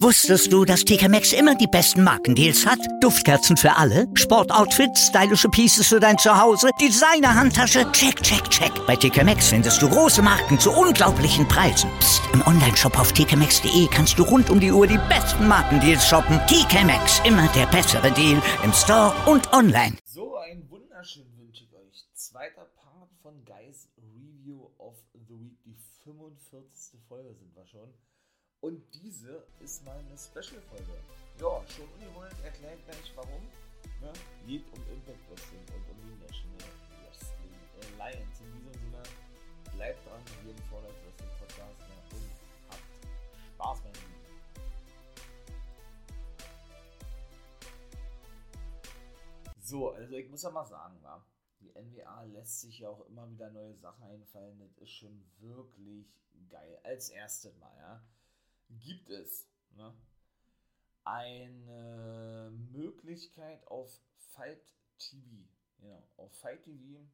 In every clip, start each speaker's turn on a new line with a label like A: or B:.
A: Wusstest du, dass TK Maxx immer die besten Markendeals hat? Duftkerzen für alle, Sportoutfits, stylische Pieces für dein Zuhause, Designer-Handtasche, check, check, check. Bei TK Maxx findest du große Marken zu unglaublichen Preisen. Psst. im Onlineshop auf tkmaxx.de kannst du rund um die Uhr die besten Markendeals shoppen. TK Maxx, immer der bessere Deal im Store und online.
B: So, ein wunderschön wünsche ich euch. Zweiter Part von Guys Review of the Week. Die 45. Folge sind ist mal eine Special-Folge. Ja, schon ungewollt erklärt gleich warum. Ne? Geht um Impact Wrestling und um die National Wrestling Alliance. In diesem Sinne, bleibt dran hier im Vordergrund Wrestling Podcast ne? und habt Spaß, meine Lieben. So, also ich muss ja mal sagen, wa? die NWA lässt sich ja auch immer wieder neue Sachen einfallen. Das ist schon wirklich geil. Als erstes Mal, ja gibt es ne, eine Möglichkeit auf Fight TV, genau, auf Fight TV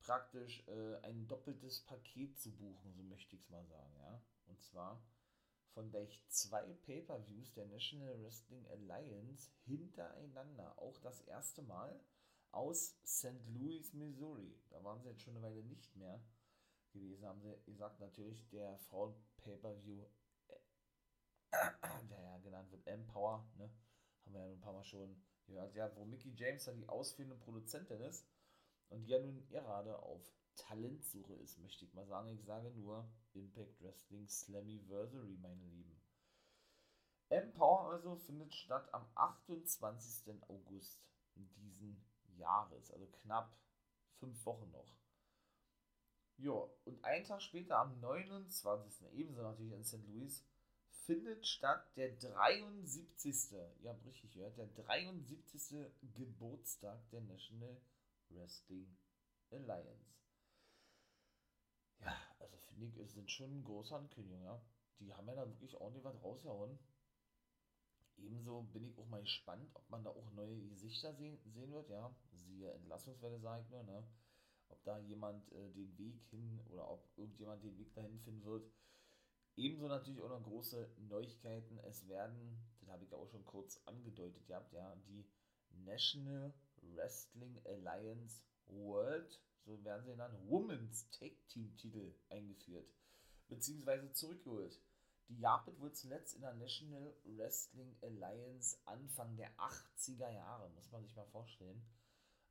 B: praktisch äh, ein doppeltes Paket zu buchen, so möchte ich es mal sagen, ja. Und zwar von gleich zwei Pay-per-Views der National Wrestling Alliance hintereinander. Auch das erste Mal aus St. Louis, Missouri. Da waren sie jetzt schon eine Weile nicht mehr gewesen, haben sie gesagt, natürlich der Frauen-Pay-per-View der ja genannt wird Empower, ne? Haben wir ja ein paar Mal schon gehört. Ja, wo Mickey James dann die ausführende Produzentin ist und die ja nun gerade auf Talentsuche ist, möchte ich mal sagen. Ich sage nur Impact Wrestling Slammiversary, meine Lieben. Empower also findet statt am 28. August diesen Jahres, also knapp fünf Wochen noch. Ja, und einen Tag später, am 29. ebenso natürlich in St. Louis, findet statt der 73. Ihr richtig gehört, der 73. Geburtstag der National Wrestling Alliance. Ja, also finde ich, es sind schon große Ankündigungen, ja. Die haben ja da wirklich ordentlich was rausgehauen. Ebenso bin ich auch mal gespannt, ob man da auch neue Gesichter sehen, sehen wird, ja. Siehe Entlassungswelle, sage ich nur, ne. Ob da jemand äh, den Weg hin oder ob irgendjemand den Weg dahin finden wird Ebenso natürlich auch noch große Neuigkeiten. Es werden, das habe ich auch schon kurz angedeutet gehabt, ja, die National Wrestling Alliance World, so werden sie dann Women's Tag Team Titel eingeführt, beziehungsweise zurückgeholt. Die Japet wurde zuletzt in der National Wrestling Alliance Anfang der 80er Jahre, muss man sich mal vorstellen.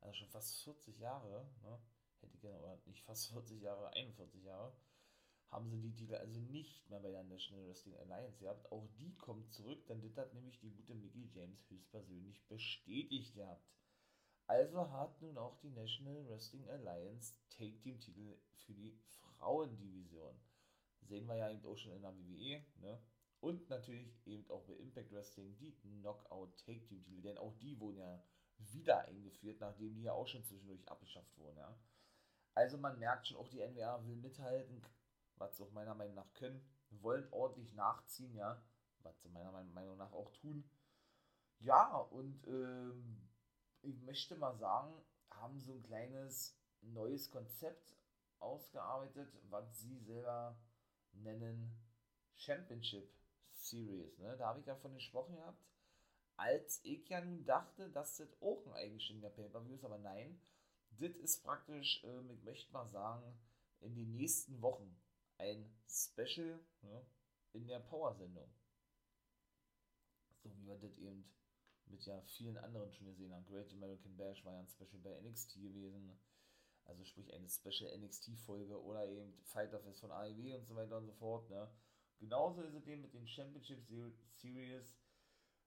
B: Also schon fast 40 Jahre, ne? hätte ich gerne, oder nicht fast 40 Jahre, 41 Jahre haben sie die Titel also nicht mehr bei der National Wrestling Alliance gehabt. Auch die kommt zurück, denn das hat nämlich die gute Mickey James höchstpersönlich bestätigt gehabt. Also hat nun auch die National Wrestling Alliance Take Team Titel für die Frauendivision. Sehen wir ja eben auch schon in der WWE, ne? Und natürlich eben auch bei Impact Wrestling die Knockout Take Team Titel, denn auch die wurden ja wieder eingeführt, nachdem die ja auch schon zwischendurch abgeschafft wurden, ja. Also man merkt schon, auch die NWA will mithalten, was sie auch meiner Meinung nach können, wollen ordentlich nachziehen, ja, was sie meiner Meinung nach auch tun. Ja, und ähm, ich möchte mal sagen, haben so ein kleines neues Konzept ausgearbeitet, was sie selber nennen Championship Series. Ne? Da habe ich ja von gesprochen gehabt, als ich ja nun dachte, dass das auch ein eigenständiger Pay-Per-View ist, aber nein, das ist praktisch, ähm, ich möchte mal sagen, in den nächsten Wochen ein Special ne, in der Power-Sendung. So wie wir das eben mit ja vielen anderen schon gesehen haben. Great American Bash war ja ein Special bei NXT gewesen. Also sprich eine Special NXT-Folge oder eben Fighter Fest von AEW und so weiter und so fort. Ne? Genauso ist es eben mit den Championship Series.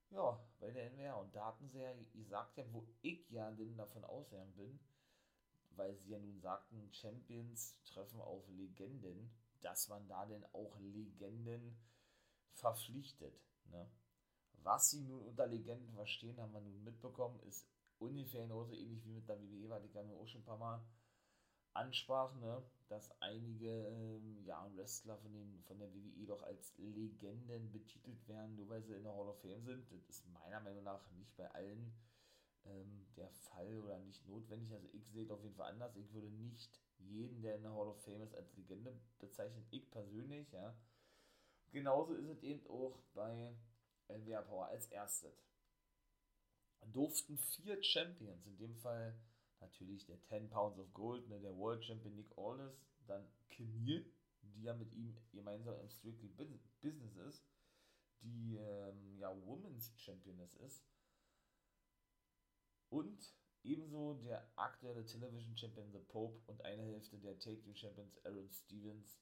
B: Ja, bei der NWR. Und da hatten sie ja ja, wo ich ja denn davon ausgegangen bin, weil sie ja nun sagten, Champions treffen auf Legenden dass man da denn auch Legenden verpflichtet. Ne? Was sie nun unter Legenden verstehen, haben wir nun mitbekommen, ist ungefähr genauso ähnlich wie mit der WWE, weil ich ja auch schon ein paar Mal ansprach, ne? dass einige ähm, ja, Wrestler von, den, von der WWE doch als Legenden betitelt werden, nur weil sie in der Hall of Fame sind. Das ist meiner Meinung nach nicht bei allen ähm, der Fall oder nicht notwendig. Also ich sehe es auf jeden Fall anders. Ich würde nicht jeden, der in der Hall of Fame ist, als Legende bezeichnen. Ich persönlich, ja. genauso ist es eben auch bei NWA Power als erstes. Durften vier Champions, in dem Fall natürlich der 10 Pounds of Gold, ne, der World Champion Nick Aldis, dann Camille, die ja mit ihm gemeinsam im Strictly Business ist, die ähm, ja Women's Championess ist und ebenso der aktuelle Television Champion The Pope und eine Hälfte der Take Team Champions Aaron Stevens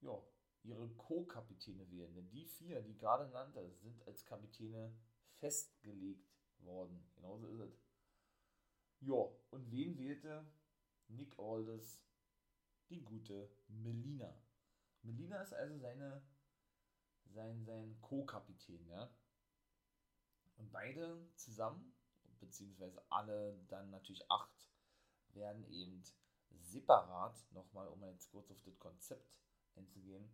B: ja, ihre Co-Kapitäne wählen. Denn die vier, die gerade nannte, sind als Kapitäne festgelegt worden. Genauso ist es. Ja, und wen wählte Nick Aldis? Die gute Melina. Melina ist also seine, sein, sein Co-Kapitän, ja. Und beide zusammen, beziehungsweise alle dann natürlich acht, werden eben separat, nochmal um jetzt kurz auf das Konzept einzugehen,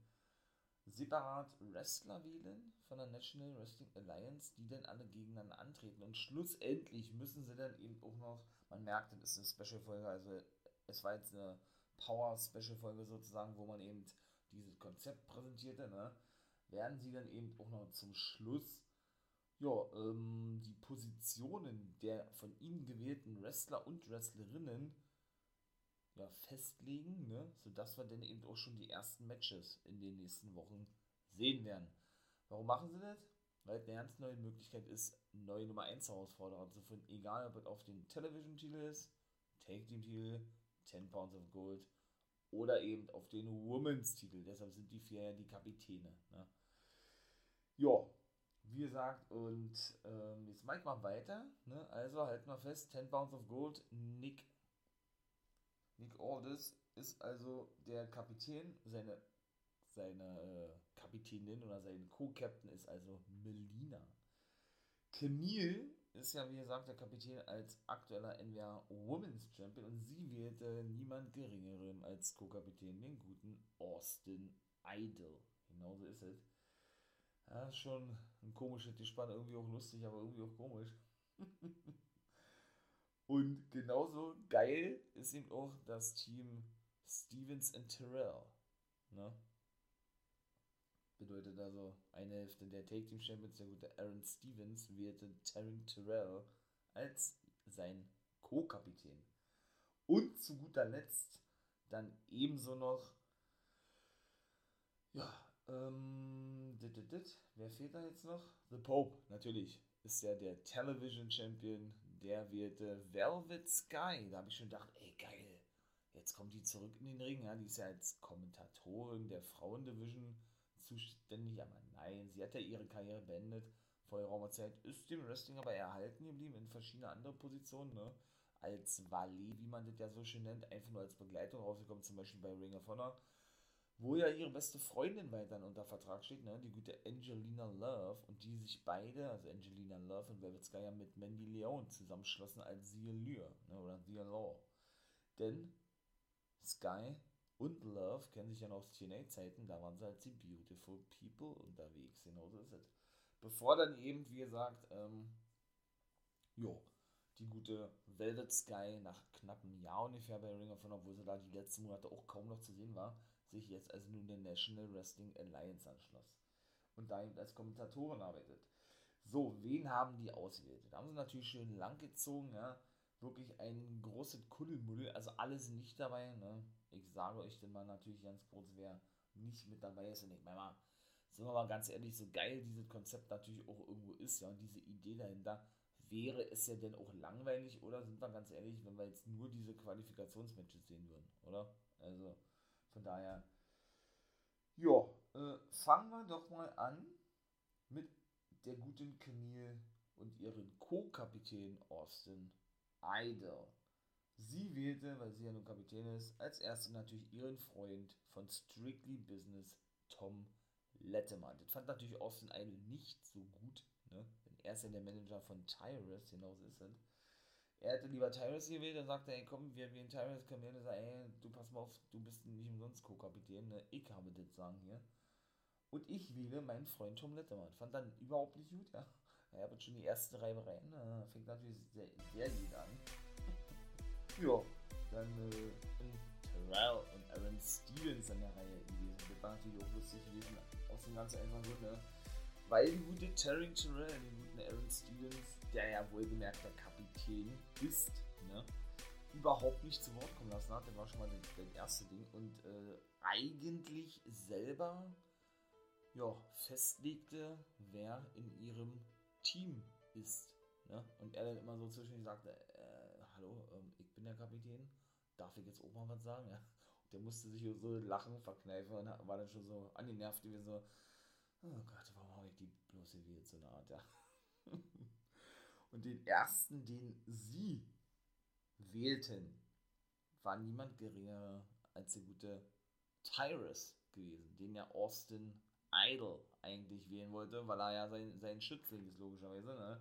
B: separat Wrestler wählen von der National Wrestling Alliance, die dann alle gegeneinander antreten. Und schlussendlich müssen sie dann eben auch noch, man merkt, das ist eine Special-Folge, also es war jetzt eine Power-Special-Folge sozusagen, wo man eben dieses Konzept präsentierte, ne? werden sie dann eben auch noch zum Schluss ja, ähm, die Positionen der von ihnen gewählten Wrestler und Wrestlerinnen ja, festlegen, ne? sodass wir dann eben auch schon die ersten Matches in den nächsten Wochen sehen werden. Warum machen sie das? Weil eine ganz neue Möglichkeit ist, neue Nummer 1 Herausforderer zu finden, egal ob es auf den Television-Titel ist, Take-Team-Titel, 10 Pounds of Gold oder eben auf den Women's-Titel. Deshalb sind die vier ja die Kapitäne. Ne? Ja, wie gesagt, und ähm, jetzt Mike mal weiter. Ne? Also halten wir fest: 10 Pounds of Gold, Nick Nick Aldis ist also der Kapitän, seine, seine äh, Kapitänin oder sein Co-Captain ist also Melina. Camille ist ja, wie gesagt, der Kapitän als aktueller NWA Women's Champion und sie wählte niemand geringeren als Co-Kapitän, den guten Austin Idol. Genauso ist es. Ja, schon ein komisches Gespann, irgendwie auch lustig, aber irgendwie auch komisch. Und genauso geil ist eben auch das Team Stevens and Terrell. Ne? Bedeutet also, eine Hälfte der Take Team Champions, der gute Aaron Stevens, wählte Taryn Terrell als sein Co-Kapitän. Und zu guter Letzt dann ebenso noch, ja, ähm, dit, dit, dit. wer fehlt da jetzt noch? The Pope, natürlich, ist ja der Television Champion der wird äh, Velvet Sky. Da habe ich schon gedacht, ey, geil. Jetzt kommt die zurück in den Ring. Ja? Die ist ja als Kommentatorin der Frauendivision zuständig. Aber nein, sie hat ja ihre Karriere beendet vor geraumer Zeit. Ist dem Wrestling aber erhalten geblieben in verschiedene andere Positionen. Ne? Als Valet, wie man das ja so schön nennt. Einfach nur als Begleitung rausgekommen. Zum Beispiel bei Ring of Honor wo ja ihre beste Freundin weiterhin unter Vertrag steht, ne? die gute Angelina Love, und die sich beide, also Angelina Love und Velvet Sky, ja mit Mandy Leon zusammenschlossen als The Allure, ne? oder The Law. Denn Sky und Love kennen sich ja noch aus TNA-Zeiten, da waren sie als die Beautiful People unterwegs, genauso ist es. Bevor dann eben, wie gesagt, ähm, jo, die gute Velvet Sky nach knapp einem Jahr ungefähr bei Ring of Honor, obwohl sie da die letzten Monate auch kaum noch zu sehen war, sich jetzt also nun der National Wrestling Alliance anschloss und da eben als Kommentatorin arbeitet. So, wen haben die ausgewählt? Da haben sie natürlich schön lang gezogen, ja. Wirklich ein großes Kuddelmuddel, also alle sind nicht dabei, ne? Ich sage euch denn mal natürlich ganz kurz, wer nicht mit dabei ist. Und ich meine mal, sind wir mal ganz ehrlich, so geil dieses Konzept natürlich auch irgendwo ist, ja, und diese Idee dahinter, wäre es ja denn auch langweilig, oder sind wir ganz ehrlich, wenn wir jetzt nur diese Qualifikationsmatches sehen würden, oder? Also, von daher, ja, äh, fangen wir doch mal an mit der guten Camille und ihren Co-Kapitän Austin Idol. Sie wählte, weil sie ja nun Kapitän ist, als erste natürlich ihren Freund von Strictly Business, Tom Lettemann. Das fand natürlich Austin Idol nicht so gut, ne? denn er ist ja der Manager von Tyrus, genauso ist es. Er hätte lieber Tyrus gewählt, dann sagt er, ey komm, wir wählen Tyrus, her, und sagt, ey, du pass mal auf, du bist nicht umsonst Co-Kapitän, ne? ich habe das sagen hier. Und ich wähle meinen Freund Tom Lettermann. Fand dann überhaupt nicht gut, ja. Er hat schon die erste Reibereien, ne? fängt natürlich sehr, sehr gut an. ja, dann äh, Terrell und Aaron Stevens an der Reihe gewesen. Das war natürlich auch lustig gewesen, aus dem ganzen einfachen Grunde. Weil die gute Terry Terrell, den guten Aaron Stevens, der ja wohlgemerkt der Kapitän ist, ne, überhaupt nicht zu Wort kommen lassen hat. Das war schon mal das, erste Ding. Und äh, eigentlich selber ja, festlegte, wer in ihrem Team ist. Ne? Und er dann immer so zwischendurch sagte, äh, hallo, ähm, ich bin der Kapitän, darf ich jetzt auch was sagen? Ja? Der musste sich so Lachen verkneifen und war dann schon so angenervt wie so, oh Gott, warum habe ich die wie jetzt so eine Art, ja. und den ersten, den sie wählten, war niemand geringer als der gute Tyrus gewesen, den ja Austin Idol eigentlich wählen wollte, weil er ja sein, sein Schützling ist, logischerweise. Ne?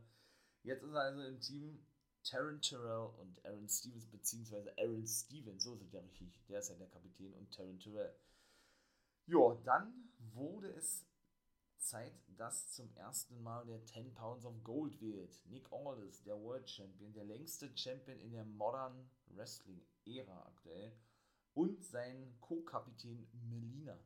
B: Jetzt ist er also im Team Taryn Terrell und Aaron Stevens, beziehungsweise Aaron Stevens, so sind ja richtig, der ist ja der Kapitän und Taryn Terrell. Ja, dann wurde es Zeit, dass zum ersten Mal der 10 Pounds of Gold wählt. Nick Aldis, der World Champion, der längste Champion in der Modern Wrestling-Ära aktuell. Und sein Co-Kapitän Melina.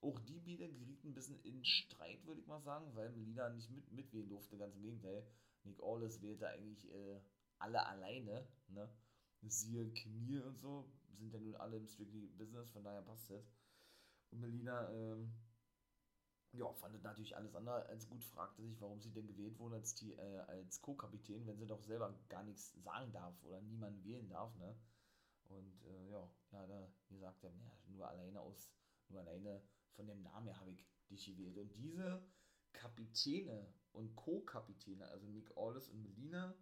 B: Auch die beiden gerieten ein bisschen in Streit, würde ich mal sagen, weil Melina nicht mit, mitwählen durfte, ganz im Gegenteil. Nick Aldis wählte eigentlich äh, alle alleine, ne? Siehe Knie und so, sind ja nun alle im Strictly Business, von daher passt das. Und Melina, ähm, ja, fand natürlich alles andere als gut, fragte sich, warum sie denn gewählt wurde als, äh, als Co-Kapitän, wenn sie doch selber gar nichts sagen darf oder niemanden wählen darf, ne? Und äh, ja, ja, da gesagt, ja, nur alleine aus, nur alleine von dem Namen her habe ich dich gewählt. Und diese Kapitäne und Co-Kapitäne, also Nick Aldis und Melina,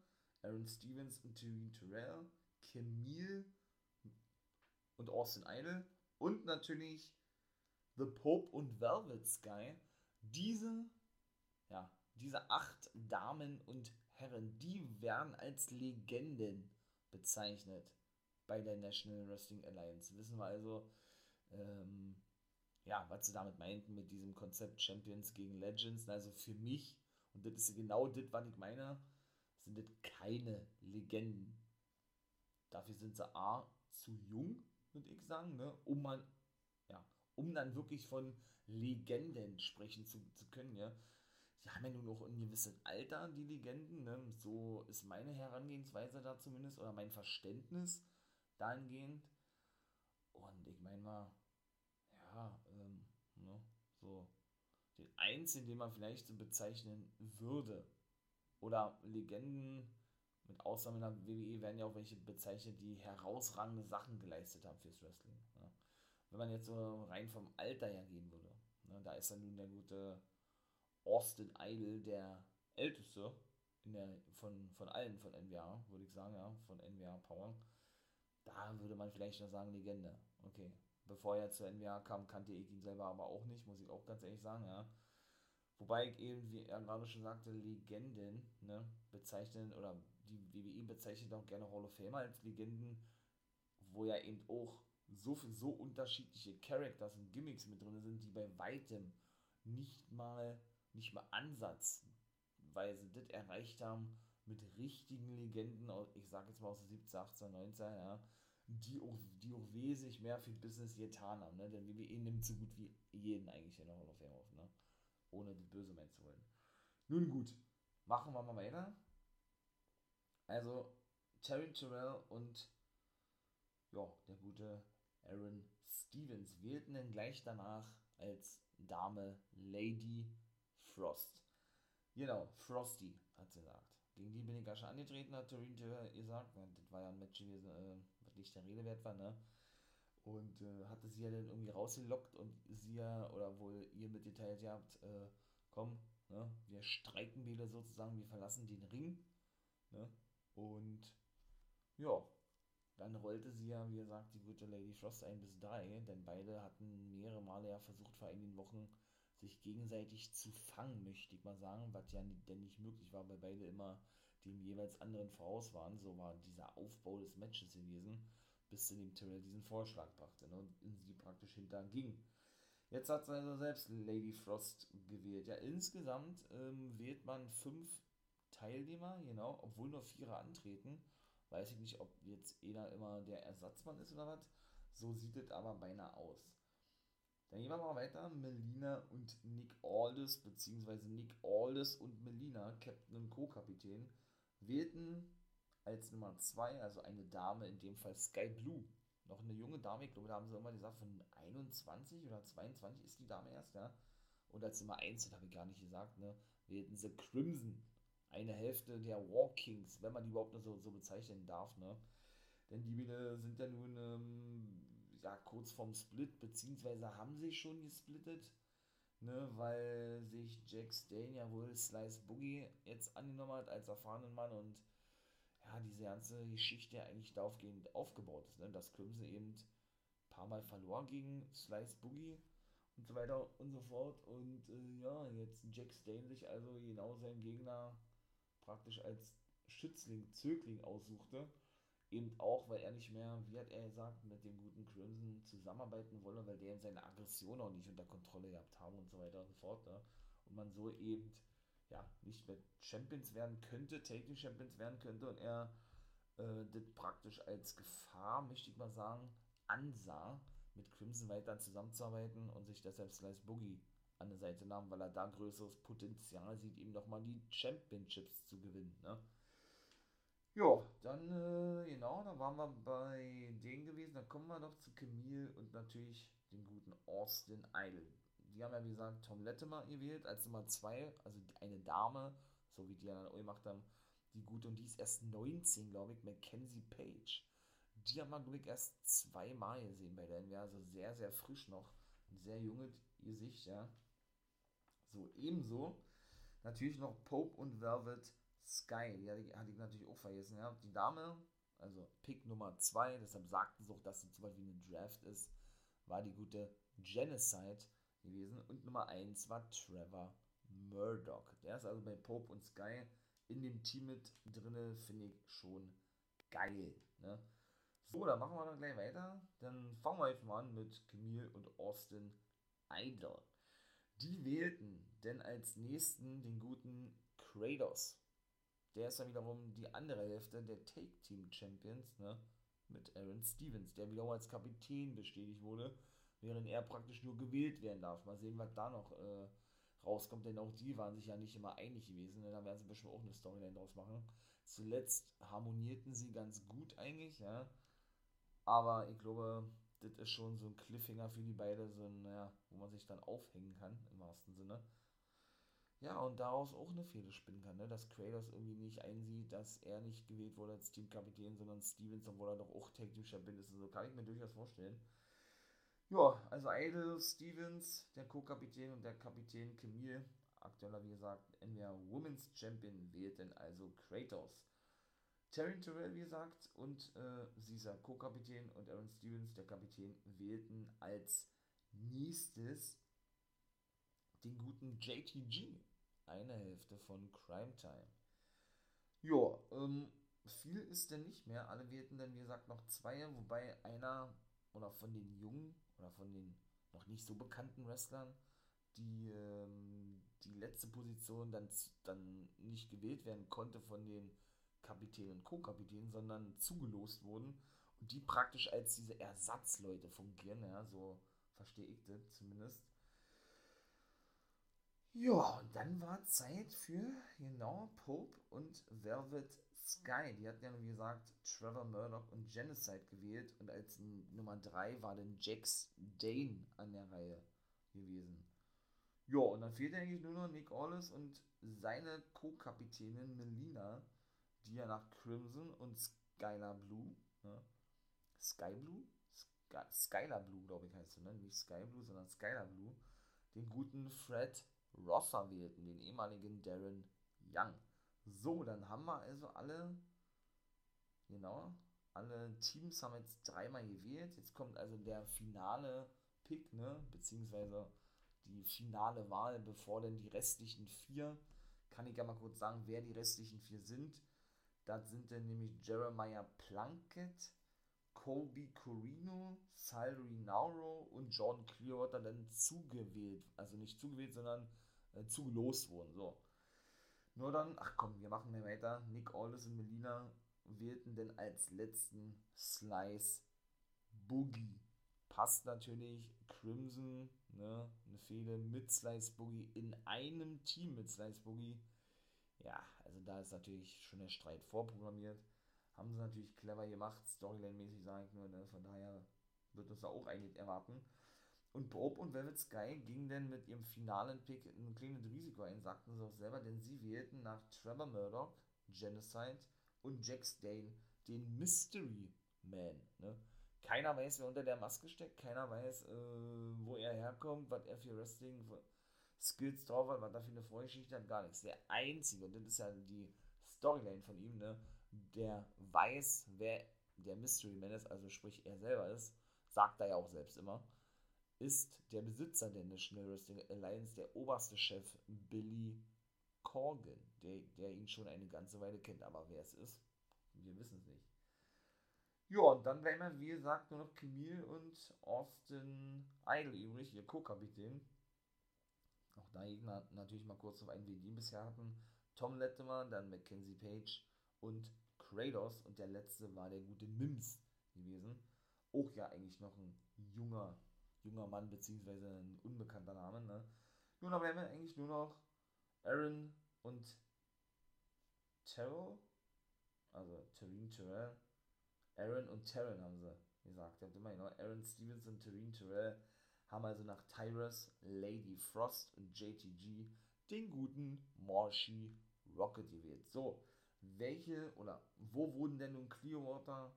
B: Aaron Stevens und Tyrion Terrell, Camille und Austin Idol und natürlich The Pope und Velvet Sky, diese, ja, diese acht Damen und Herren, die werden als Legenden bezeichnet bei der National Wrestling Alliance. Wissen wir also, ähm, ja, was sie damit meinten mit diesem Konzept Champions gegen Legends. Also für mich, und das ist genau das, was ich meine, sind das keine Legenden. Dafür sind sie A, zu jung, würde ich sagen, ne, um ja, um dann wirklich von Legenden sprechen zu, zu können, ja. Sie haben ja nur noch ein gewisses Alter, die Legenden, ne? so ist meine Herangehensweise da zumindest, oder mein Verständnis dahingehend. Und ich meine mal, ja, ähm, ne, so den einzigen, den man vielleicht so bezeichnen würde, oder Legenden, mit Ausnahme der WWE werden ja auch welche bezeichnet, die herausragende Sachen geleistet haben fürs Wrestling. Wenn man jetzt so rein vom Alter her gehen würde, ne, da ist dann nun der gute Austin Idol der älteste in der, von, von allen von NWA, würde ich sagen, ja, von NWA Power. Da würde man vielleicht noch sagen Legende. Okay, bevor er zur NWA kam, kannte ich ihn selber aber auch nicht, muss ich auch ganz ehrlich sagen, ja. Wobei ich eben, wie er gerade schon sagte, Legenden ne, bezeichnen, oder die WWE bezeichnet auch gerne Hall of Fame als Legenden, wo ja eben auch so so unterschiedliche Characters und Gimmicks mit drin sind, die bei weitem nicht mal, nicht mal ansatzweise das erreicht haben mit richtigen Legenden, ich sag jetzt mal aus den 17, 18, 19, ja, die auch, die auch wesentlich mehr für Business getan haben, ne? Denn WWE nimmt so gut wie jeden eigentlich in der Hall of Fame auf, ne? Ohne die böse meinen zu wollen. Nun gut, machen wir mal weiter. Also, Terry Terrell und ja, der gute Aaron Stevens wählten dann gleich danach als Dame Lady Frost. Genau, Frosty, hat sie gesagt. Gegen die bin ich gar schon angetreten, hat Turin gesagt. Das war ja ein Match gewesen, äh, nicht der Rede wert war, ne? Und äh, hatte sie ja dann irgendwie rausgelockt und sie ja, oder wohl ihr mitgeteilt habt, äh, komm, ne, wir streiken wieder sozusagen, wir verlassen den Ring, ne? Und ja, dann rollte sie ja, wie gesagt, die gute Lady Frost ein bis drei, denn beide hatten mehrere Male ja versucht, vor einigen Wochen sich gegenseitig zu fangen, möchte ich mal sagen, was ja denn nicht möglich war, weil beide immer dem jeweils anderen voraus waren. So war dieser Aufbau des Matches gewesen, bis zu dem Terrell diesen Vorschlag brachte ne, und sie praktisch hinterging. Jetzt hat sie also selbst Lady Frost gewählt. Ja, insgesamt ähm, wählt man fünf Teilnehmer, genau, obwohl nur Vierer antreten. Weiß ich nicht, ob jetzt einer immer der Ersatzmann ist oder was. So sieht es aber beinahe aus. Dann gehen wir mal weiter. Melina und Nick Aldis, beziehungsweise Nick Aldis und Melina, Captain und Co-Kapitän, wählten als Nummer 2, also eine Dame, in dem Fall Sky Blue. Noch eine junge Dame, ich glaube, da haben sie immer gesagt, von 21 oder 22 ist die Dame erst, ja. Und als Nummer 1, das habe ich gar nicht gesagt, ne, wählten sie Crimson. Eine Hälfte der Walkings, wenn man die überhaupt noch so, so bezeichnen darf, ne. Denn die Biene sind ja nun, ähm, ja, kurz vorm Split, beziehungsweise haben sie schon gesplittet, ne, weil sich Jack Stain ja wohl Slice Boogie jetzt angenommen hat als erfahrenen Mann und ja, diese ganze Geschichte eigentlich daraufgehend aufgebaut ist, ne? dass Crimson eben ein paar Mal verloren gegen Slice Boogie und so weiter und so fort. Und äh, ja, jetzt Jack Stain sich also genau seinen Gegner praktisch als Schützling, Zögling aussuchte. Eben auch, weil er nicht mehr, wie hat er gesagt, mit dem guten Crimson zusammenarbeiten wolle, weil der seine Aggression auch nicht unter Kontrolle gehabt haben und so weiter und so fort. Ne? Und man so eben ja, nicht mehr Champions werden könnte, Taking Champions werden könnte und er äh, das praktisch als Gefahr, möchte ich mal sagen, ansah, mit Crimson weiter zusammenzuarbeiten und sich deshalb Slice Boogie an der Seite nahm, weil er da größeres Potenzial sieht, ihm nochmal die Championships zu gewinnen. Ne? Ja, dann, äh, genau, da waren wir bei denen gewesen. Dann kommen wir noch zu Camille und natürlich den guten Austin Idol die haben ja, wie gesagt, Tom Lettemer gewählt als Nummer 2, also eine Dame, so wie die ja dann gemacht haben, die gute, und die ist erst 19, glaube ich, Mackenzie Page. Die haben wir, glaube ich, erst zweimal gesehen bei der NWA, also sehr, sehr frisch noch. Ein sehr junges Gesicht, ja. So, ebenso natürlich noch Pope und Velvet Sky, die hatte ich, hatte ich natürlich auch vergessen, ja. Die Dame, also Pick Nummer 2, deshalb sagten sie auch, dass sie zum Beispiel eine Draft ist, war die gute Genocide gewesen. Und Nummer 1 war Trevor Murdoch. Der ist also bei Pope und Sky in dem Team mit drinne, finde ich schon geil. Ne? So, dann machen wir dann gleich weiter. Dann fangen wir jetzt mal an mit Camille und Austin Idol. Die wählten denn als nächsten den guten Kratos. Der ist dann wiederum die andere Hälfte der Take Team Champions, ne? Mit Aaron Stevens, der wiederum als Kapitän bestätigt wurde während er praktisch nur gewählt werden darf. Mal sehen, was da noch äh, rauskommt, denn auch die waren sich ja nicht immer einig gewesen. Ne? Da werden sie bestimmt auch eine Storyline draus machen. Zuletzt harmonierten sie ganz gut eigentlich, ja. Aber ich glaube, das ist schon so ein Cliffhanger für die beiden, so ein, ja, wo man sich dann aufhängen kann, im wahrsten Sinne. Ja, und daraus auch eine Fehde spinnen kann, ne? dass Kratos irgendwie nicht einsieht, dass er nicht gewählt wurde als Teamkapitän, sondern Stevens, obwohl er doch auch Tag Team Champion ist. So kann ich mir durchaus vorstellen. Ja, also Idle, Stevens, der Co-Kapitän und der Kapitän Camille, aktueller wie gesagt NWA Women's Champion, wählten also Kratos. Terry Terrell, wie gesagt, und äh, Caesar, Co-Kapitän, und Aaron Stevens, der Kapitän, wählten als nächstes den guten JTG, eine Hälfte von Crime Time. Ja, ähm, viel ist denn nicht mehr. Alle wählten dann, wie gesagt, noch zwei, wobei einer oder von den Jungen oder von den noch nicht so bekannten Wrestlern, die ähm, die letzte Position dann, dann nicht gewählt werden konnte von den Kapitän und Co-Kapitänen, sondern zugelost wurden und die praktisch als diese Ersatzleute fungieren, ja, so verstehe ich das zumindest. Ja, und dann war Zeit für genau Pope und Velvet Sky. Die hatten ja, wie gesagt, Trevor Murdoch und Genocide gewählt und als Nummer 3 war dann Jax Dane an der Reihe gewesen. Ja, und dann fehlt eigentlich nur noch Nick Aldis und seine Co-Kapitänin Melina, die ja nach Crimson und Skylar Blue, ne? Sky Blue? Sky, Skylar Blue, glaube ich, heißt sie, ne? Nicht Sky Blue, sondern Skylar Blue, den guten Fred Rosser wählten, den ehemaligen Darren Young. So, dann haben wir also alle, genau, alle Teams haben jetzt dreimal gewählt. Jetzt kommt also der finale Pick, ne, beziehungsweise die finale Wahl, bevor denn die restlichen vier, kann ich ja mal kurz sagen, wer die restlichen vier sind. Das sind dann nämlich Jeremiah Plunkett, Colby Corino, Salary Nauro und Jordan Clearwater dann zugewählt. Also nicht zugewählt, sondern äh, zugelost wurden. So. Nur dann, ach komm, wir machen mal weiter. Nick Aldis und Melina wählten denn als letzten Slice Boogie. passt natürlich Crimson, ne, eine Fehde mit Slice Boogie in einem Team mit Slice Boogie. Ja, also da ist natürlich schon der Streit vorprogrammiert. Haben sie natürlich clever gemacht, Storyline-mäßig sage ich nur, ne? von daher wird uns da auch einiges erwarten. Und Bob und Velvet Sky gingen dann mit ihrem finalen Pick ein kleines Risiko ein, sagten sie auch selber, denn sie wählten nach Trevor Murdoch, Genocide und Jack Stane den Mystery Man. Ne? Keiner weiß, wer unter der Maske steckt, keiner weiß, äh, wo er herkommt, was er für Wrestling Skills drauf hat, was er für eine Vorgeschichte hat, gar nichts. Der Einzige, und das ist ja die Storyline von ihm, ne, der weiß, wer der Mystery Man ist, also sprich er selber ist, sagt er ja auch selbst immer, ist der Besitzer der National Wrestling Alliance, der oberste Chef Billy Corgan, der, der ihn schon eine ganze Weile kennt, aber wer es ist, wir wissen es nicht. Ja, und dann bleiben wir, wie gesagt, nur noch Camille und Austin Idol übrig, ihr Co-Kapitän. Auch da natürlich mal kurz auf einen, wie die bisher hatten. Tom Lettemer, dann Mackenzie Page und Kratos. Und der letzte war der gute Mims gewesen. Auch ja eigentlich noch ein junger, junger Mann, beziehungsweise ein unbekannter Name. Ne? Nun, bleiben wir eigentlich nur noch Aaron und Terrell. Also Terrell Terrell Aaron und Terran haben sie gesagt. Ihr habt immer genau, Aaron Stevens und Tareen Terrell haben also nach Tyrus, Lady Frost und JTG den guten Marshy Rocket gewählt. So, welche oder wo wurden denn nun Clearwater,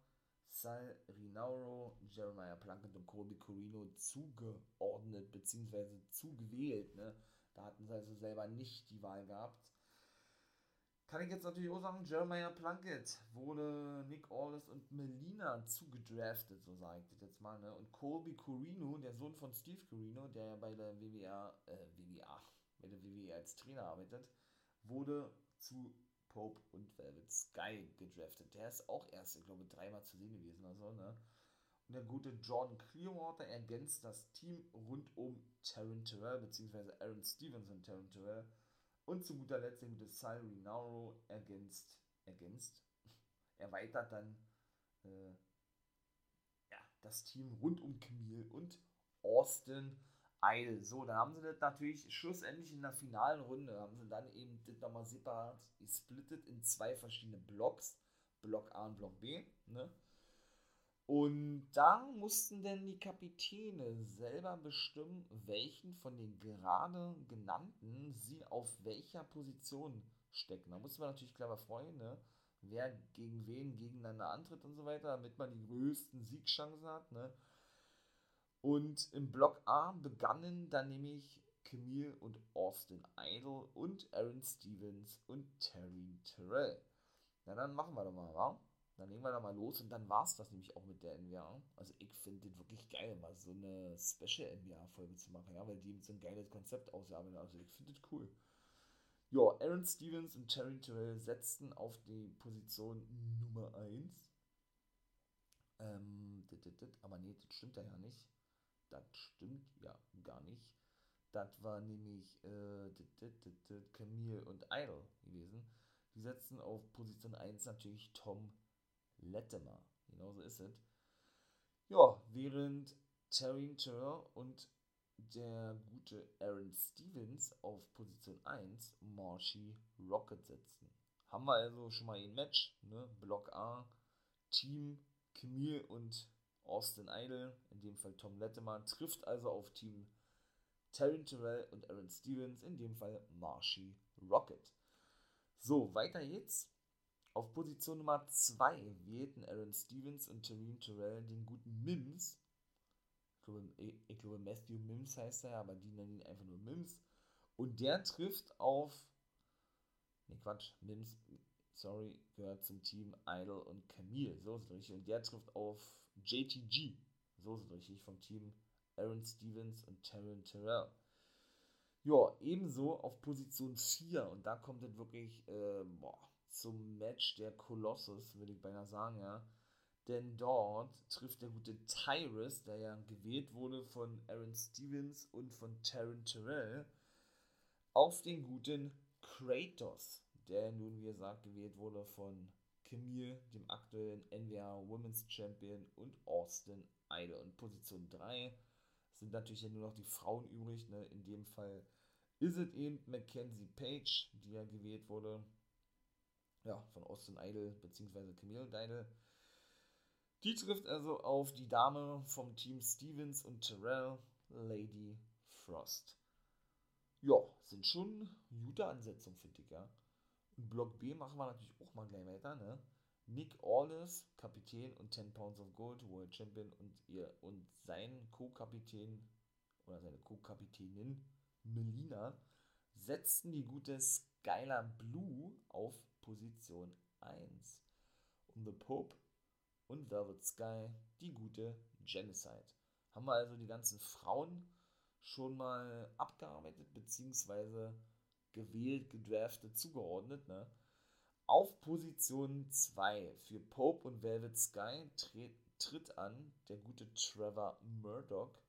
B: Sal Rinauro, Jeremiah Plunkett und Colby Corino zugeordnet bzw. zugewählt? Ne? Da hatten sie also selber nicht die Wahl gehabt. Kann ich jetzt natürlich auch sagen, Jeremiah Plunkett wurde Nick Aldis und Melina zugedraftet, so sage ich das jetzt mal. Ne? Und Colby Corino, der Sohn von Steve Corino, der ja bei der WWA, äh, WWA, bei der WWE als Trainer arbeitet, wurde zu Pope und Velvet Sky gedraftet. Der ist auch erst, ich glaube, dreimal zu sehen gewesen oder so, ne? Und der gute Jordan Clearwater ergänzt das Team rund um Taryn Terrell, beziehungsweise Aaron Stevens und Taryn Terrell und zu guter Letzt der gute Sal Rinauro ergänzt, ergänzt, erweitert dann äh, ja, das Team rund um Camille und Austin Idol. So, da haben sie das natürlich schlussendlich in der finalen Runde, haben sie dann eben das nochmal separat gesplittet in zwei verschiedene Blocks, Block A und Block B, ne? Und da mussten denn die Kapitäne selber bestimmen, welchen von den gerade genannten sie auf welcher Position stecken. Da musste man natürlich clever freuen, ne? wer gegen wen gegeneinander antritt und so weiter, damit man die größten Siegchancen hat. Ne? Und im Block A begannen dann nämlich Camille und Austin Idol und Aaron Stevens und Terry Terrell. Na dann machen wir doch mal, wa? Dann legen wir da mal los und dann war es das nämlich auch mit der NBA. Also ich finde den wirklich geil, mal so eine Special NBA-Folge zu machen, ja, weil die so ein geiles Konzept ausarbeiten. Also ich finde das cool. Ja, Aaron Stevens und Terry Terrell setzten auf die Position Nummer 1. Ähm, dit, dit, dit, aber nee, das stimmt ja nicht. Das stimmt ja gar nicht. Das war nämlich äh, Camille und Idol gewesen. Die setzten auf Position 1 natürlich Tom Latimer. Genauso ist es. Ja, während Terry Terrell und der gute Aaron Stevens auf Position 1 Marshy Rocket setzen. Haben wir also schon mal ein Match, ne? Block A, Team Camille und Austin Idol, in dem Fall Tom Latimer, trifft also auf Team Terry Terrell und Aaron Stevens, in dem Fall Marshy Rocket. So, weiter geht's. Auf Position Nummer 2 wählten Aaron Stevens und Tareen Terrell den guten Mims. Ich glaube, ich glaube, Matthew Mims heißt er, aber die nennen ihn einfach nur Mims. Und der trifft auf. Ne, Quatsch, Mims, sorry, gehört zum Team Idol und Camille. So ist es richtig. Und der trifft auf JTG. So ist es richtig. Vom Team Aaron Stevens und Taryn Terrell. Ja, ebenso auf Position 4. Und da kommt dann wirklich, äh, boah zum Match der Kolossus, würde ich beinahe sagen, ja. Denn dort trifft der gute Tyrus, der ja gewählt wurde von Aaron Stevens und von Taryn Terrell, auf den guten Kratos, der nun, wie gesagt, gewählt wurde von Camille, dem aktuellen NWA Women's Champion, und Austin Idol. Und Position 3 sind natürlich ja nur noch die Frauen übrig. Ne? In dem Fall ist es eben Mackenzie Page, die ja gewählt wurde. Ja, von Austin Idol bzw. Camille Idol. Die trifft also auf die Dame vom Team Stevens und Terrell, Lady Frost. Ja, sind schon gute Ansetzungen, finde ich, ja. Und Block B machen wir natürlich auch mal gleich weiter, ne? Nick Aldis, Kapitän und 10 Pounds of Gold, World Champion und ihr und sein Co-Kapitän oder seine Co-Kapitänin Melina setzten die gute Skylar Blue auf Position 1. Und The Pope und Velvet Sky die gute Genocide. Haben wir also die ganzen Frauen schon mal abgearbeitet, beziehungsweise gewählt, gedraftet, zugeordnet. Ne? Auf Position 2 für Pope und Velvet Sky tritt, tritt an der gute Trevor Murdoch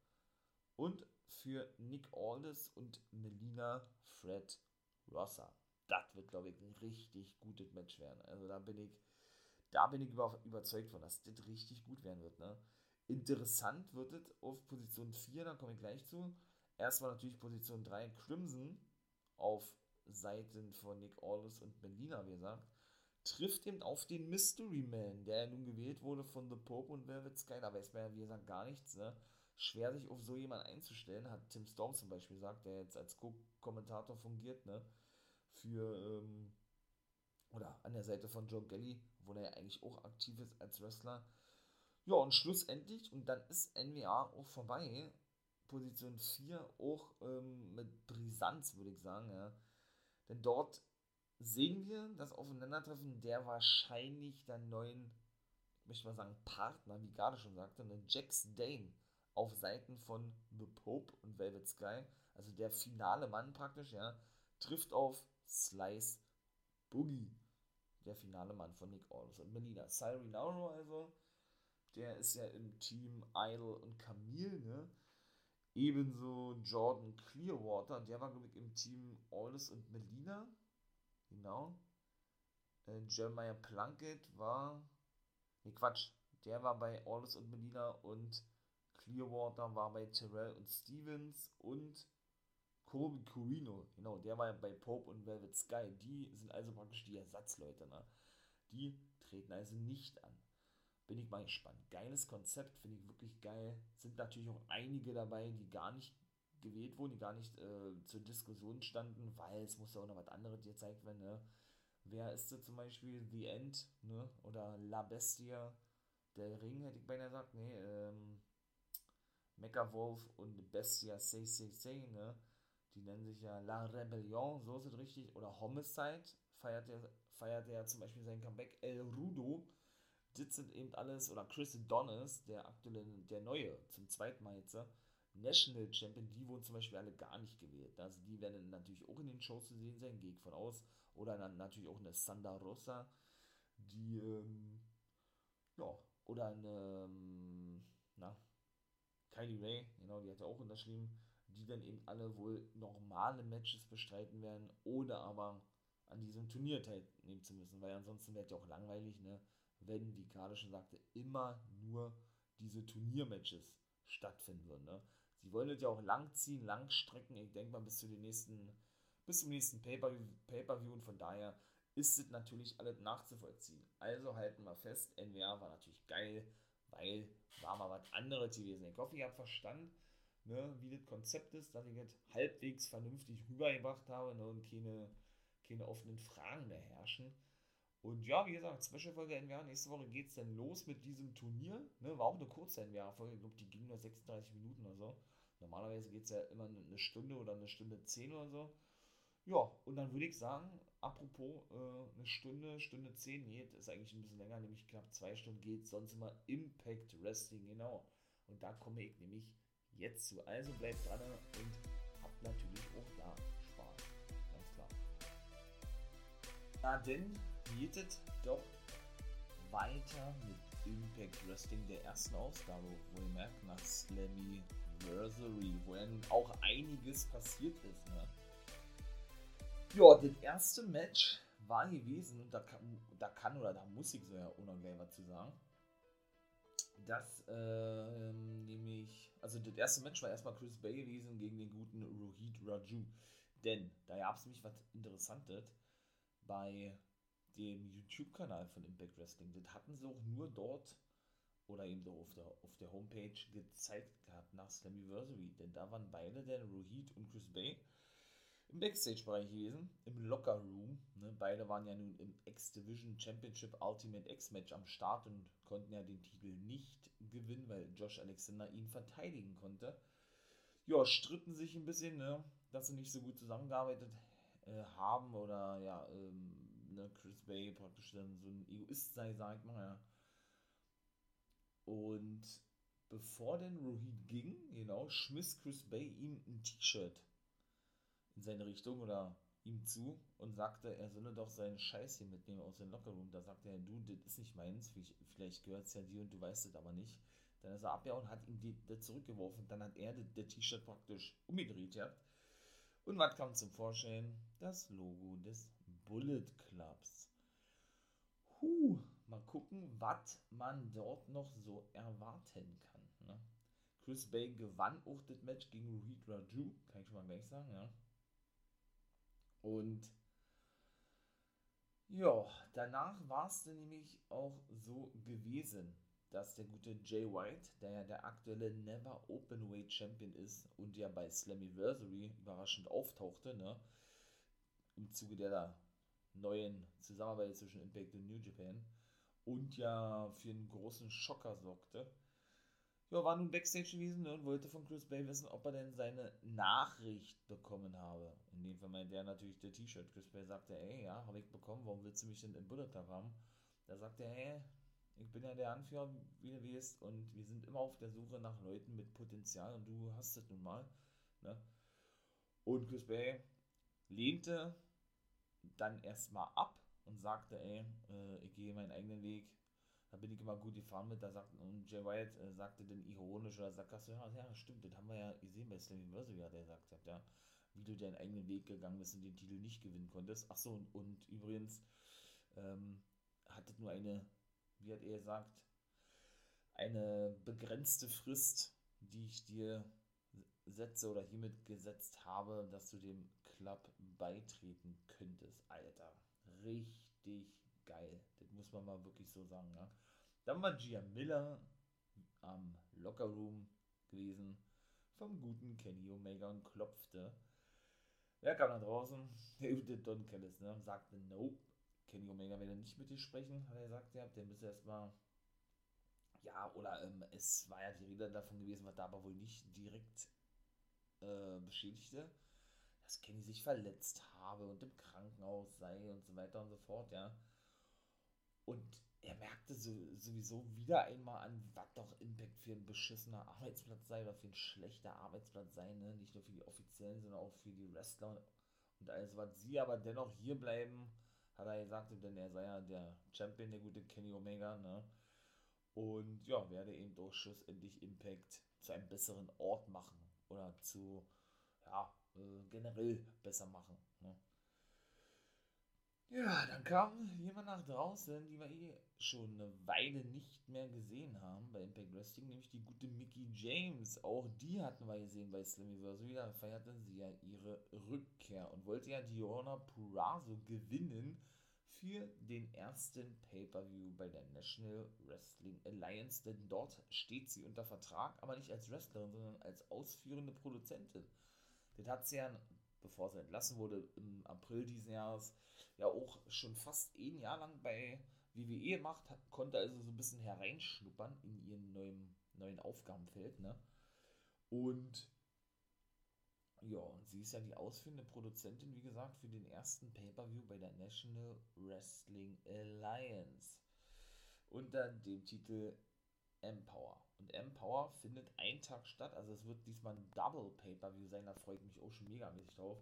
B: und für Nick Aldis und Melina Fred Rosser. Das wird, glaube ich, ein richtig gutes Match werden. Also da bin ich, da bin ich über, überzeugt von, dass das richtig gut werden wird. Ne? Interessant wird es auf Position 4, da komme ich gleich zu. Erstmal natürlich Position 3 Crimson auf Seiten von Nick Aldis und Melina, wie gesagt. Trifft eben auf den Mystery Man, der nun gewählt wurde von The Pope und Velvet Sky. Da weiß man ja, wie gesagt, gar nichts. Ne? Schwer sich auf so jemanden einzustellen, hat Tim Storm zum Beispiel gesagt, der jetzt als Co-Kommentator fungiert, ne? Für, ähm, oder an der Seite von Joe Gelly, wo er ja eigentlich auch aktiv ist als Wrestler. Ja, und schlussendlich, und dann ist NWA auch vorbei, Position 4 auch ähm, mit Brisanz, würde ich sagen, ja. Denn dort sehen wir das Aufeinandertreffen der wahrscheinlich der neuen, ich möchte mal sagen, Partner, wie gerade schon sagte, ne, Jax Dane auf Seiten von The Pope und Velvet Sky, also der finale Mann praktisch, ja, trifft auf Slice Boogie, der finale Mann von Nick Aldis und Melina. Cyril Nauro also, der ist ja im Team Idol und Camille, ne? Ebenso Jordan Clearwater, der war, glaube ich, im Team Aldis und Melina. Genau. Äh, Jeremiah Plunkett war. Ne, Quatsch. Der war bei Aldis und Melina und Clearwater war bei Terrell und Stevens und Colby Corino. Genau, der war bei Pope und Velvet Sky. Die sind also praktisch die Ersatzleute. Ne? Die treten also nicht an. Bin ich mal gespannt. Geiles Konzept, finde ich wirklich geil. Sind natürlich auch einige dabei, die gar nicht gewählt wurden, die gar nicht äh, zur Diskussion standen, weil es muss ja auch noch was anderes gezeigt werden. Ne? Wer ist da zum Beispiel The End ne? oder La Bestia? Der Ring, hätte ich beinahe gesagt. Nee, ähm, Mecha Wolf und Bestia Say Say Say, ne? Die nennen sich ja La Rebellion, so ist es richtig. Oder Homicide feiert er, feiert er zum Beispiel sein Comeback. El Rudo das sind eben alles, oder Chris Adonis, der aktuelle, der neue, zum zweiten Mal jetzt, National Champion, die wurden zum Beispiel alle gar nicht gewählt. Also die werden natürlich auch in den Shows zu sehen sein, gehe ich von aus. Oder dann natürlich auch eine Sanda Rosa, die, ähm, ja, oder eine, ähm, na, Kylie Ray, genau, die hat ja auch unterschrieben, die dann eben alle wohl normale Matches bestreiten werden, ohne aber an diesem Turnier teilnehmen zu müssen, weil ansonsten wäre es ja auch langweilig, ne? wenn, wie gerade schon sagte, immer nur diese Turniermatches stattfinden würden. Ne? Sie wollen das ja auch lang ziehen, lang strecken, ich denke mal bis zu den nächsten, bis zum nächsten Pay-Per-View und von daher ist es natürlich alles nachzuvollziehen. Also halten wir fest, NWA war natürlich geil, weil war mal was anderes gewesen. Ich hoffe, ihr habt verstanden, ne, wie das Konzept ist, dass ich das halbwegs vernünftig rübergebracht habe ne, und keine, keine offenen Fragen mehr herrschen. Und ja, wie gesagt, Special-Folge NWA. Nächste Woche geht es dann los mit diesem Turnier. Ne, war auch eine kurze NWA-Folge. Ich glaube, die ging nur 36 Minuten oder so. Normalerweise geht es ja immer eine Stunde oder eine Stunde 10 oder so. Ja, und dann würde ich sagen, apropos äh, eine Stunde, Stunde 10, nee, das ist eigentlich ein bisschen länger, nämlich knapp zwei Stunden geht sonst immer Impact Wrestling, genau. Und da komme ich nämlich jetzt zu. Also bleibt dran und habt natürlich auch da Spaß. Ganz klar. Na denn, geht es doch weiter mit Impact Wrestling der ersten Ausgabe, wo ihr merkt, nach Slammiversary, wo ja nun auch einiges passiert ist. Ne? Ja, das erste Match war gewesen, und da kann, da kann oder da muss ich so ja gleich was zu sagen. Dass äh, nämlich, also das erste Match war erstmal Chris Bay gewesen gegen den guten Rohit Raju. Denn da gab es nämlich was Interessantes bei dem YouTube-Kanal von Impact Wrestling. Das hatten sie auch nur dort oder eben doch auf der, auf der Homepage gezeigt gehabt nach Slammiversary. Denn da waren beide, der Rohit und Chris Bay, im Backstage-Bereich gewesen, im Locker-Room. Ne? Beide waren ja nun im X-Division Championship Ultimate X-Match am Start und konnten ja den Titel nicht gewinnen, weil Josh Alexander ihn verteidigen konnte. Ja, stritten sich ein bisschen, ne? dass sie nicht so gut zusammengearbeitet äh, haben oder ja, ähm, ne? Chris Bay praktisch dann so ein Egoist sei, sag ich mal. Ja. Und bevor denn Rohit ging, genau, schmiss Chris Bay ihm ein T-Shirt in seine Richtung oder ihm zu und sagte, er solle doch seinen Scheiß hier mitnehmen aus dem Lockerroom. Da sagte er, du, das ist nicht meins, vielleicht gehört es ja dir und du weißt es aber nicht. Dann ist er abgehauen und hat ihm die, die zurückgeworfen. Dann hat er das T-Shirt praktisch umgedreht, ja. Und was kam zum Vorschein? Das Logo des Bullet Clubs. Huh, mal gucken, was man dort noch so erwarten kann. Ne? Chris Bay gewann auch das Match gegen Rohit Raju, kann ich schon mal gleich sagen, ja. Und ja, danach war es nämlich auch so gewesen, dass der gute Jay White, der ja der aktuelle Never Openweight Champion ist und ja bei Slammiversary überraschend auftauchte, ne, im Zuge der neuen Zusammenarbeit zwischen Impact und New Japan und ja für einen großen Schocker sorgte, ja, war nun Backstage gewesen ne, und wollte von Chris Bay wissen, ob er denn seine Nachricht bekommen habe. In dem Fall meinte er natürlich der T-Shirt. Chris Bay sagte, ey, ja, habe ich bekommen, warum willst du mich denn im Bullet Club haben? Da sagte er, hey, ich bin ja der Anführer, wie du weißt, und wir sind immer auf der Suche nach Leuten mit Potenzial und du hast es nun mal. Ne? Und Chris Bay lehnte dann erstmal ab und sagte, ey, äh, ich gehe meinen eigenen Weg, da bin ich immer gut gefahren mit, da sagt, und Jay Wyatt äh, sagte dann ironisch oder sarkastisch, ja, ja, stimmt, das haben wir ja gesehen bei Slammiversary, hat er gesagt, ja, wie du deinen eigenen Weg gegangen bist und den Titel nicht gewinnen konntest. Achso, und, und übrigens ähm, hattet nur eine, wie hat er gesagt, eine begrenzte Frist, die ich dir setze oder hiermit gesetzt habe, dass du dem Club beitreten könntest. Alter, richtig geil. Muss man mal wirklich so sagen. Ja. Dann war Gia Miller am Lockerroom gewesen vom guten Kenny Omega und klopfte. Wer kam da draußen? Der gute Don Kellis, ne? Sagte Nope. Kenny Omega werde nicht mit dir sprechen, hat er gesagt, ja, der müsste erstmal. Ja, oder ähm, es war ja die Rede davon gewesen, was da aber wohl nicht direkt äh, beschädigte, dass Kenny sich verletzt habe und im Krankenhaus sei und so weiter und so fort, ja. Und er merkte so, sowieso wieder einmal an, was doch Impact für ein beschissener Arbeitsplatz sei oder für ein schlechter Arbeitsplatz sei, ne? nicht nur für die Offiziellen, sondern auch für die Wrestler und alles, was sie aber dennoch hier bleiben, hat er gesagt, denn er sei ja der Champion, der gute Kenny Omega, ne? Und ja, werde eben durch schlussendlich Impact zu einem besseren Ort machen oder zu, ja, äh, generell besser machen. Ne? Ja, dann kam jemand nach draußen, die wir eh schon eine Weile nicht mehr gesehen haben bei Impact Wrestling, nämlich die gute Mickey James. Auch die hatten wir gesehen bei Slammiversary. Da feierte sie ja ihre Rückkehr und wollte ja Diona Purazo gewinnen für den ersten Pay-Per-View bei der National Wrestling Alliance, denn dort steht sie unter Vertrag, aber nicht als Wrestlerin, sondern als ausführende Produzentin. Das hat sie ja, bevor sie entlassen wurde, im April diesen Jahres ja auch schon fast ein Jahr lang bei WWE macht, konnte also so ein bisschen hereinschnuppern in ihren neuen, neuen Aufgabenfeld. Ne? Und ja, und sie ist ja die ausführende Produzentin, wie gesagt, für den ersten Pay-Per-View bei der National Wrestling Alliance. Unter dem Titel Empower. Und Empower findet einen Tag statt, also es wird diesmal ein Double Pay-Per-View sein, da freue ich mich auch schon mega mäßig drauf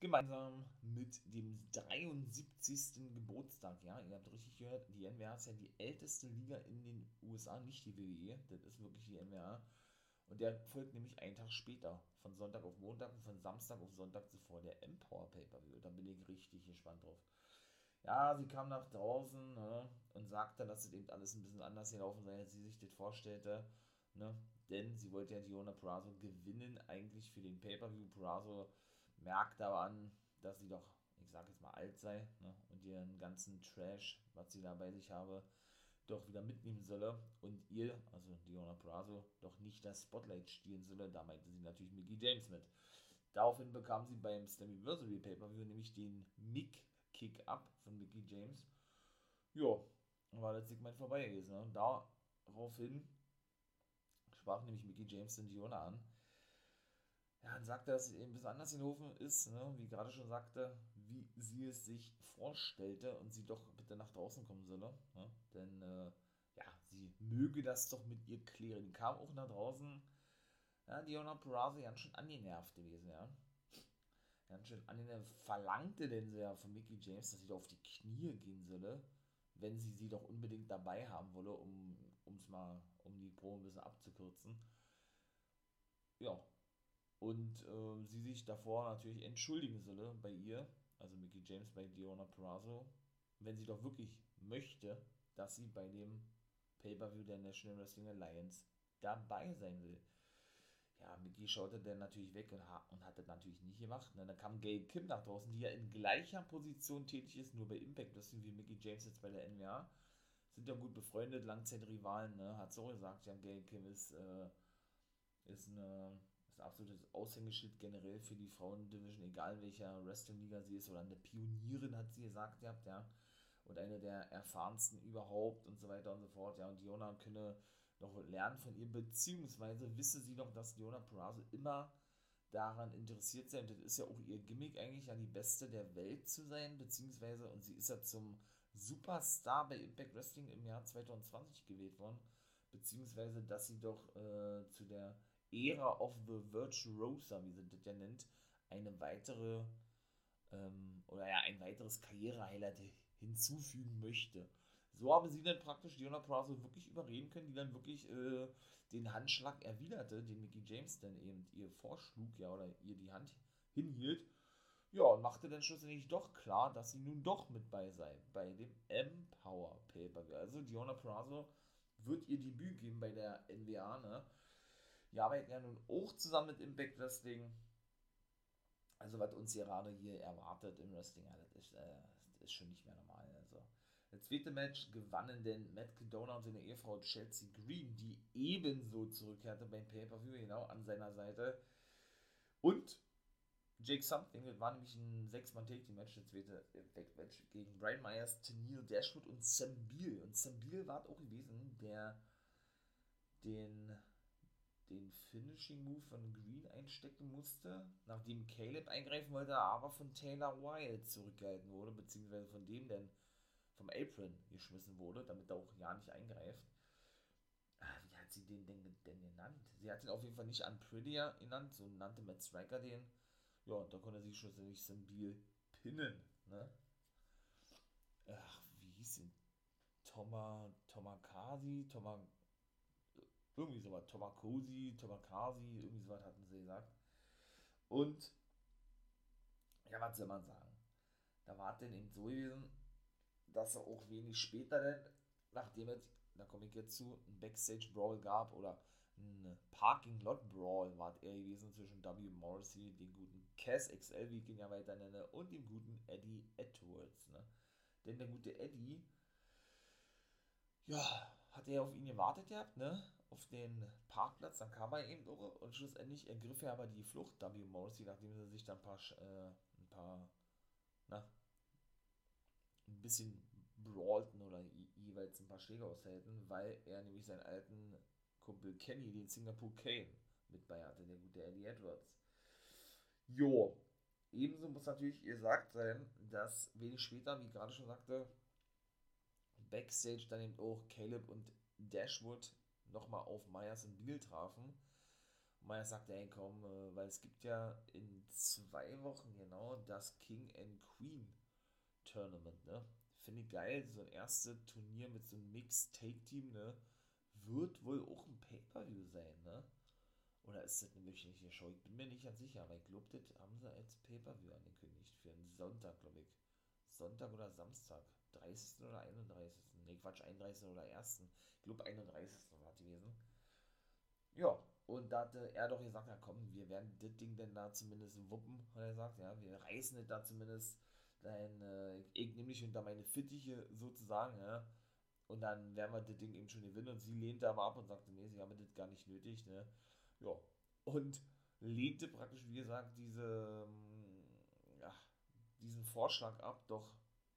B: gemeinsam mit dem 73. Geburtstag. Ja, ihr habt richtig gehört, die NWA ist ja die älteste Liga in den USA, nicht die WWE. Das ist wirklich die NWA. Und der folgt nämlich einen Tag später, von Sonntag auf Montag und von Samstag auf Sonntag zuvor, der Empower Pay-Per-View. Da bin ich richtig gespannt drauf. ja, sie kam nach draußen ne, und sagte, dass es eben alles ein bisschen anders gelaufen sei, als sie sich das vorstellte. Ne? Denn sie wollte ja Diona Purazo gewinnen, eigentlich für den Pay-Per-View. Purazo merkte aber an, dass sie doch, ich sag jetzt mal, alt sei ne? und ihren ganzen Trash, was sie da bei sich habe, doch wieder mitnehmen solle und ihr, also Diona Purazo, doch nicht das Spotlight stehlen solle. Da meinte sie natürlich Mickey James mit. Daraufhin bekam sie beim Slammiversary Pay-Per-View nämlich den Mick Kick-Up von Mickey James. Ja, war das Segment vorbei gewesen. Ne? Daraufhin sprach nämlich Mickey James den Diona an. Ja, und sagte, dass es eben bis anders in Hofen ist, ne? wie gerade schon sagte, wie sie es sich vorstellte und sie doch bitte nach draußen kommen solle. Ne? Denn, äh, ja, sie möge das doch mit ihr klären. Die kam auch nach draußen. Ja, Diona Peraza ganz schön angenervt gewesen, ja. Ganz schön angenervt. Verlangte denn sie ja von Mickey James, dass sie doch auf die Knie gehen solle, wenn sie sie doch unbedingt dabei haben wolle, um es mal, um die Pro ein bisschen abzukürzen. Ja. Und äh, sie sich davor natürlich entschuldigen solle bei ihr, also Mickey James bei Diona Peraza, wenn sie doch wirklich möchte, dass sie bei dem Pay-Per-View der National Wrestling Alliance dabei sein will. Ja, Mickey schaute dann natürlich weg und, ha und hat das natürlich nicht gemacht. Ne? dann kam Gail Kim nach draußen, die ja in gleicher Position tätig ist, nur bei Impact Wrestling wie Mickey James jetzt bei der NWA. Sind ja gut befreundet, Langzeitrivalen, ne? hat so gesagt, ja, Gail Kim ist, äh, ist, eine, ist ein absolutes Aushängeschild generell für die Frauen-Division, egal welcher Wrestling-Liga sie ist, oder eine Pionierin, hat sie gesagt gehabt, ja. Und eine der erfahrensten überhaupt und so weiter und so fort, ja. Und Diona könne noch lernen von ihr, beziehungsweise wisse sie noch, dass Leona Peraza immer daran interessiert sei, und das ist ja auch ihr Gimmick eigentlich, ja die Beste der Welt zu sein, beziehungsweise, und sie ist ja zum Superstar bei Impact Wrestling im Jahr 2020 gewählt worden, beziehungsweise, dass sie doch äh, zu der Ära of the Virtuosa, wie sie das ja nennt, eine weitere, ähm, oder ja, ein weiteres Karriere-Highlight hinzufügen möchte so haben sie dann praktisch Diona Prazo wirklich überreden können, die dann wirklich äh, den Handschlag erwiderte, den Mickey James dann eben ihr vorschlug, ja, oder ihr die Hand hinhielt. Ja, und machte dann schlussendlich doch klar, dass sie nun doch mit bei sei, bei dem Empower Paper. Also Diona Prazo wird ihr Debüt geben bei der NWA, ne? Die arbeiten ja nun auch zusammen mit Impact Wrestling. Also was uns gerade hier erwartet im Wrestling, das ist, äh, das ist schon nicht mehr normal. Also das zweite Match gewannen denn Matt Cadona und seine Ehefrau Chelsea Green, die ebenso zurückkehrte beim Pay-Per-View, genau an seiner Seite. Und Jake Something, das war nämlich ein 6-Mann-Take-Team-Match, das zweite Impact-Match gegen Brian Myers, Tennille Dashwood und Sam Beal. Und Sam Beal war auch gewesen, der den, den Finishing-Move von Green einstecken musste, nachdem Caleb eingreifen wollte, aber von Taylor Wilde zurückgehalten wurde, beziehungsweise von dem, denn vom Apron geschmissen wurde, damit er auch ja nicht eingreift. Ah, wie hat sie den denn, denn genannt? Sie hat ihn auf jeden Fall nicht Unprettier genannt, so nannte Matt Striker den. Ja, und da konnte sie schlussendlich Sambil pinnen, ne? Ach, wie hieß ihn? Toma, Tomakasi, Toma, irgendwie sowas, Tomakosi, Tomakasi, irgendwie sowas hatten sie gesagt. Und, ja, was soll man sagen? Da war es denn eben so gewesen, dass er auch wenig später dann, nachdem es, da komme ich jetzt zu, ein Backstage-Brawl gab oder ein Parking-Lot-Brawl war er gewesen zwischen W. Morrissey, dem guten Cass XL, wie ich ihn ja weiter nenne, und dem guten Eddie Edwards. Ne? Denn der gute Eddie, ja, hat er auf ihn gewartet gehabt, ne? Auf den Parkplatz, dann kam er eben auch und schlussendlich ergriff er aber die Flucht W. Morrissey, nachdem er sich dann ein paar, äh, ein paar, na, ein bisschen brawlten oder jeweils ein paar Schläge aushälten, weil er nämlich seinen alten Kumpel Kenny, den Singapore Kane, mit bei hatte, der gute Eddie Edwards. Jo, ebenso muss natürlich gesagt sein, dass wenig später, wie ich gerade schon sagte, Backstage dann eben auch Caleb und Dashwood nochmal auf Myers und Beal trafen. Myers sagte, hey komm, äh, weil es gibt ja in zwei Wochen genau das King and Queen Tournament, ne? Finde ich geil, so ein erstes Turnier mit so einem Mixed-Take-Team, ne? Wird wohl auch ein Pay-Per-View sein, ne? Oder ist das eine wöchentliche Show? Ich bin mir nicht ganz sicher, aber ich glaube, das haben sie als Pay-Per-View angekündigt. Für einen Sonntag, glaube ich. Sonntag oder Samstag. 30. oder 31. Ne, Quatsch, 31. oder 1. Ich glaube 31. war gewesen. Ja, und da hatte er doch gesagt, ja komm, wir werden das Ding denn da zumindest wuppen, hat er gesagt, ja, wir reißen das da zumindest dein, äh, ich nehme dich unter meine Fittiche sozusagen, ja, und dann werden wir das Ding eben schon gewinnen und sie lehnte aber ab und sagte, nee, sie haben das gar nicht nötig, ne, ja, und lehnte praktisch, wie gesagt, diese, ähm, diesen Vorschlag ab, doch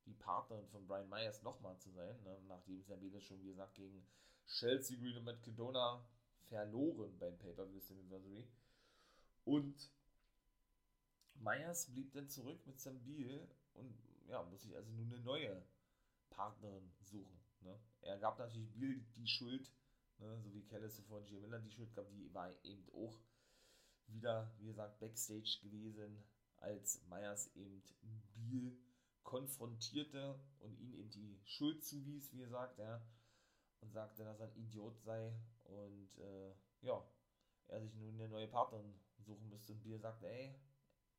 B: die Partnerin von Brian Myers nochmal zu sein, ne, nachdem Sabine schon, wie gesagt, gegen Chelsea Green und Matt Cadona verloren beim Pay-Per-View Anniversary. Und Myers blieb dann zurück mit Sam Beal und ja, muss sich also nun eine neue Partnerin suchen. Ne? Er gab natürlich Beal die Schuld, ne? so wie Kelly von Gia Miller die Schuld gab, die war eben auch wieder, wie gesagt, Backstage gewesen, als Myers eben Beal konfrontierte und ihn eben die Schuld zuwies, wie gesagt, ja, und sagte, dass er ein Idiot sei und äh, ja, er sich nun eine neue Partnerin suchen müsste und Bier sagte, ey,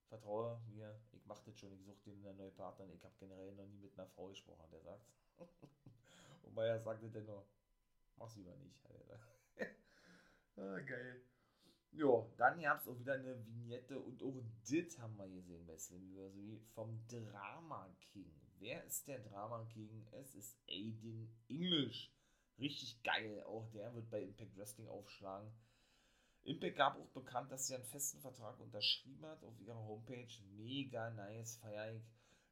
B: vertraue mir, ich mach das schon, ich suche dir eine neue Partnerin, ich habe generell noch nie mit einer Frau gesprochen, hat er sagt. und Meier sagte nur, mach's lieber nicht, ah, geil. Ja, dann gab es auch wieder eine Vignette und auch das haben wir gesehen bei Slammiversary vom Drama King. Wer ist der Drama King? Es ist Aiden English richtig geil. Auch der wird bei Impact Wrestling aufschlagen. Impact gab auch bekannt, dass sie einen festen Vertrag unterschrieben hat auf ihrer Homepage. Mega nice, feier ich.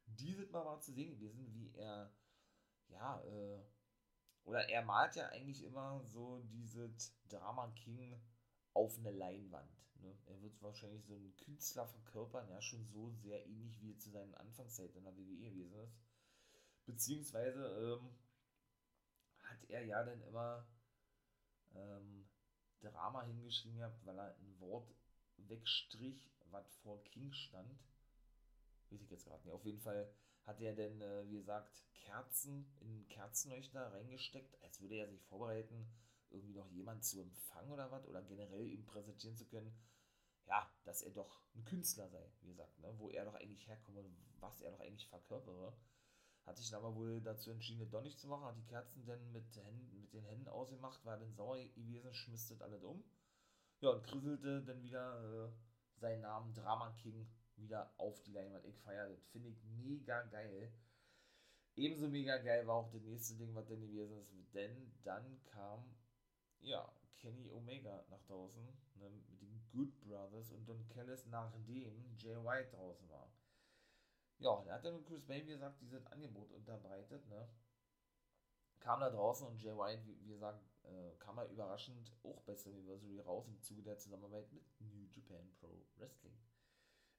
B: Dieses Mal war zu sehen gewesen, wie er, ja, äh, oder er malt ja eigentlich immer so dieses Drama King auf eine Leinwand. Ne? Er wird wahrscheinlich so einen Künstler verkörpern, ja, schon so sehr ähnlich wie zu seinen Anfangszeiten in der WWE gewesen ist. Beziehungsweise, ähm, hat er ja dann immer ähm, Drama hingeschrieben gehabt, weil er ein Wort wegstrich, was vor King stand. Weiß ich jetzt gerade nicht. Auf jeden Fall hat er dann, äh, wie gesagt, Kerzen in Kerzenleuchter reingesteckt, als würde er sich vorbereiten, irgendwie noch jemand zu empfangen oder was, oder generell ihm präsentieren zu können, ja, dass er doch ein Künstler sei, wie gesagt, ne, wo er doch eigentlich herkommt und was er doch eigentlich verkörpere hat sich aber wohl dazu entschieden, das doch nicht zu machen, hat die Kerzen dann mit, Händen, mit den Händen ausgemacht, war dann sauer gewesen, schmiss das alles um. Ja, und krisselte dann wieder äh, seinen Namen Drama King wieder auf die Leinwand. Ich feiere das, finde ich mega geil. Ebenso mega geil war auch das nächste Ding, was dann gewesen ist, denn dann kam, ja, Kenny Omega nach draußen, ne, mit den Good Brothers und Don Callis, nachdem Jay White draußen war. Ja, da hat dann Chris Bay, wie gesagt, dieses Angebot unterbreitet, ne? Kam da draußen und Jay White, wie, wie gesagt, äh, kam er überraschend auch bei Slammiversary raus im Zuge der Zusammenarbeit mit New Japan Pro Wrestling.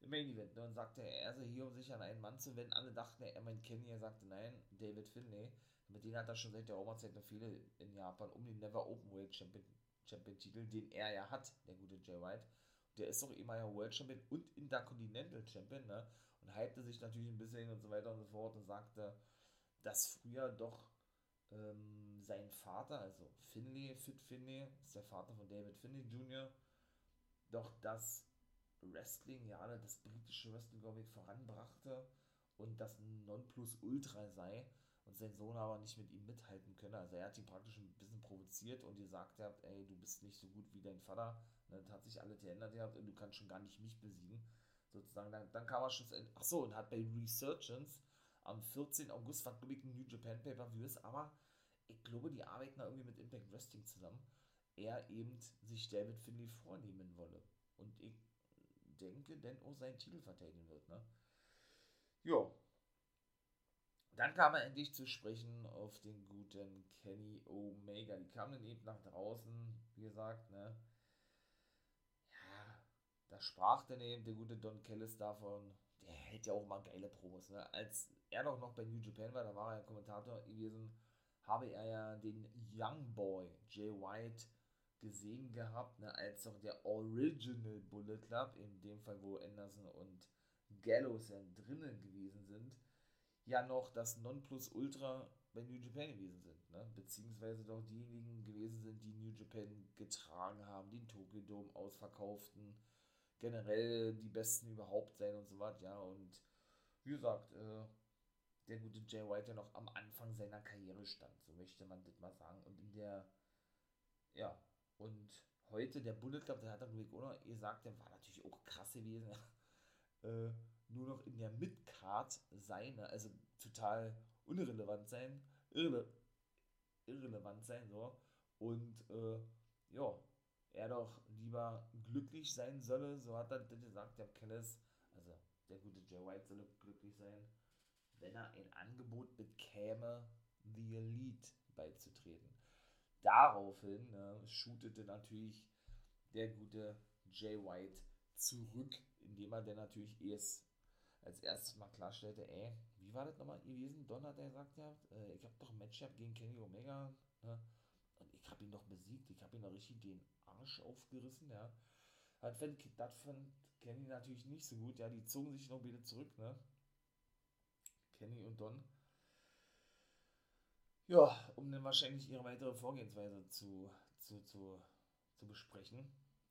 B: Im Main Event. Ne? Und sagte er, er sei hier, um sich an einen Mann zu wenden. Alle dachten, er meint Kenny. Er sagte, nein, David Finlay. Mit denen hat er schon seit der Roma-Zeit noch viele in Japan um den Never Open World Champion, Champion Titel, den er ja hat, der gute Jay White. Der ist doch immer ja World Champion und Intercontinental Champion, ne? und hypte sich natürlich ein bisschen und so weiter und so fort und sagte, dass früher doch ähm, sein Vater, also Finley, Fit Finley, ist der Vater von David Finley Jr., doch das Wrestling, ja, das britische Wrestling, glaube ich, voranbrachte und das ein Nonplusultra sei und sein Sohn aber nicht mit ihm mithalten könne. Also er hat ihn praktisch ein bisschen provoziert und gesagt hat, ey, du bist nicht so gut wie dein Vater. Und dann hat sich alles geändert gehabt und du kannst schon gar nicht mich besiegen sozusagen. Dann, dann kam er schlussendlich, ach so, und hat bei Resurgence am 14. August, war glaube ich ein New Japan Pay-Per-View ist, aber ich glaube, die arbeiten da irgendwie mit Impact Wrestling zusammen. Er eben sich David Finley vornehmen wolle. Und ich denke, denn auch seinen Titel verteidigen wird, ne? Jo. Dann kam er endlich zu sprechen auf den guten Kenny Omega. Die kamen dann eben nach draußen, wie gesagt, ne? da sprach dann eben der gute Don Kellis davon, der hält ja auch mal geile Promos. Ne? Als er doch noch bei New Japan war, da war er ja Kommentator gewesen, habe er ja den Young Boy Jay White gesehen gehabt, ne, als doch der Original Bullet Club, in dem Fall, wo Anderson und Gallows ja drinnen gewesen sind, ja noch das Nonplusultra bei New Japan gewesen sind, ne? beziehungsweise doch diejenigen gewesen sind, die New Japan getragen haben, den Tokyo Dome ausverkauften, generell die Besten überhaupt sein und so was, ja. Und wie gesagt, äh, der gute Jay White ja noch am Anfang seiner Karriere stand, so möchte man das mal sagen. Und in der, ja, und heute der Bullet Club, der hat dann Rick auch gesagt, der war natürlich auch krass gewesen, äh, nur noch in der Midcard sein, also total unrelevant sein, irre, irrelevant sein, so. Und äh, ja, er doch lieber glücklich sein solle, so hat er gesagt, der Kellis, also der gute Jay White solle glücklich sein, wenn er ein Angebot bekäme, The Elite beizutreten. Daraufhin ne, shootete natürlich der gute Jay White zurück, indem er dann natürlich erst als erstes mal klarstellte, ey, wie war das nochmal gewesen? Don hat er gesagt, ja, äh, ich habe doch ein Matchup gegen Kenny Omega, ne? Und ich habe ihn doch besiegt, ich habe ihn doch richtig den Arsch aufgerissen, ja. Das fand, das fand Kenny natürlich nicht so gut, ja, die zogen sich noch wieder zurück, ne? Kenny und Don. Ja, um dann wahrscheinlich ihre weitere Vorgehensweise zu, zu, zu, zu besprechen.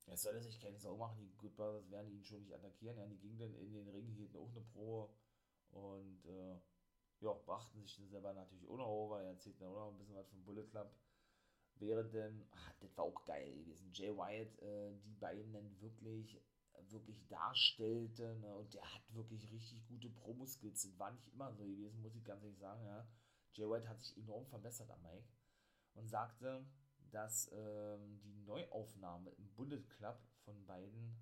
B: Jetzt soll er sich keine Sau machen, die Good Brothers werden ihn schon nicht attackieren. Ja, die gingen dann in den Ring, hielten auch eine Pro und äh, ja, brachten sich dann selber natürlich auch noch over. Er erzählt dann auch noch ein bisschen was vom Bullet Club. Wäre denn, ach, das war auch geil gewesen. Jay Wyatt, äh, die beiden dann wirklich wirklich darstellte. Ne? Und der hat wirklich richtig gute Promo-Skills. Das war nicht immer so gewesen, muss ich ganz ehrlich sagen. Ja. Jay White hat sich enorm verbessert am Mike und sagte, dass ähm, die Neuaufnahme im Bullet Club von beiden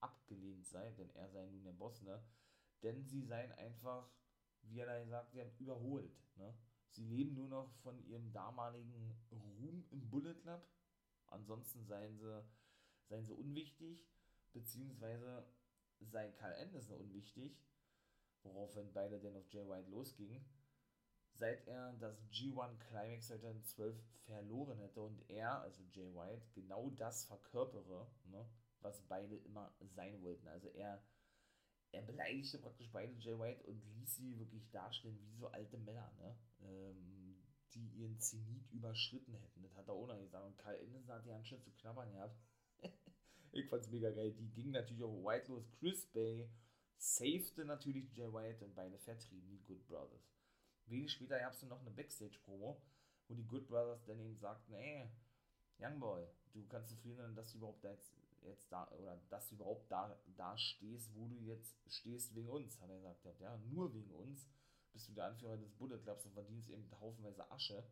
B: abgelehnt sei, denn er sei nun der Boss, ne? Denn sie seien einfach, wie er da gesagt hat, überholt. Ne? Sie leben nur noch von ihrem damaligen Ruhm im Bullet Club. Ansonsten seien sie, seien sie unwichtig beziehungsweise sei Karl Anderson unwichtig, woraufhin beide dann auf Jay White losgingen, seit er das G1 Climax 2012 verloren hätte und er, also Jay White, genau das verkörpere, ne, was beide immer sein wollten. Also er, er beleidigte praktisch beide Jay White und ließ sie wirklich darstellen wie so alte Männer, ne, ähm, die ihren Zenit überschritten hätten. Das hat er auch noch gesagt. Und Karl Anderson hat die anstatt zu knabbern gehabt. Ich fand's mega geil. Die ging natürlich auch White los. Chris Bay safete natürlich Jay White und beide vertrieben die Good Brothers. Wenig später gab es noch eine Backstage-Promo, wo die Good Brothers dann eben sagten, ey, Youngboy, du kannst zufrieden sein, dass du überhaupt da jetzt, jetzt da, oder dass du überhaupt da, da stehst, wo du jetzt stehst wegen uns, hat er gesagt. Ja, nur wegen uns bist du der Anführer des Bullet Clubs und verdienst eben haufenweise Asche,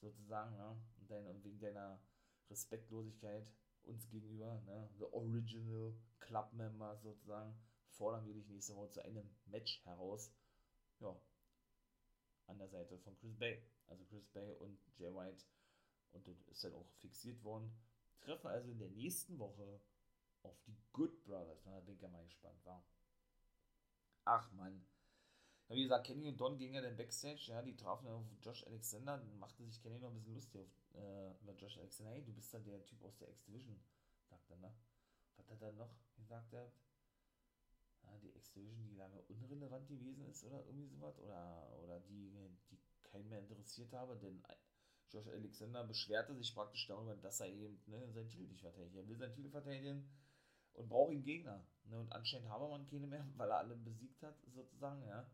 B: sozusagen, ja, und, dein, und wegen deiner Respektlosigkeit uns gegenüber, ne, the original Club Member sozusagen, fordern wir dich nächste Woche zu einem Match heraus. Ja, an der Seite von Chris Bay. Also Chris Bay und Jay White. Und das ist dann auch fixiert worden. Treffen also in der nächsten Woche auf die Good Brothers. Na, da bin ich ja mal gespannt, war. Ach man. Ja, wie gesagt, Kenny und Don gingen ja dann Backstage, ja, die trafen dann auf Josh Alexander, dann machte sich Kenny noch ein bisschen lustig auf äh, über Josh Alexander, hey, du bist dann der Typ aus der X-Division, sagt er, ne? Was hat er noch gesagt? Er, die X-Division, die lange unrelevant gewesen ist oder irgendwie sowas, oder, oder die, die keinen mehr interessiert habe, denn Josh Alexander beschwerte sich praktisch darüber, dass er eben ne, seinen Titel nicht verteidigt. Er will seinen Titel verteidigen und braucht einen Gegner. Ne, und anscheinend habe man keine mehr, weil er alle besiegt hat, sozusagen, ja.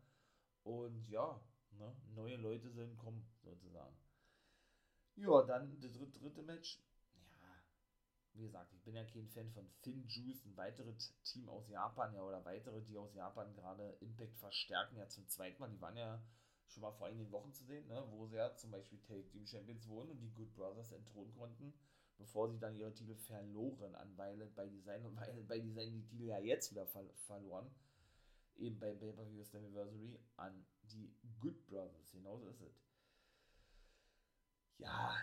B: Und ja, ne, neue Leute sollen kommen, sozusagen. Ja, dann das dritte Match. Wie gesagt, ich bin ja kein Fan von Finn Juice, ein weiteres Team aus Japan, ja, oder weitere, die aus Japan gerade Impact verstärken, ja zum zweiten Mal. Die waren ja schon mal vor einigen Wochen zu sehen, ne, wo sie ja zum Beispiel Take Team Champions wurden und die Good Brothers entthronen konnten, bevor sie dann ihre Titel verloren an Weile bei Design und weil bei Design die Titel ja jetzt wieder ver verloren. Eben beim Pay-Per-View Anniversary an die Good Brothers. Genauso ist es ja,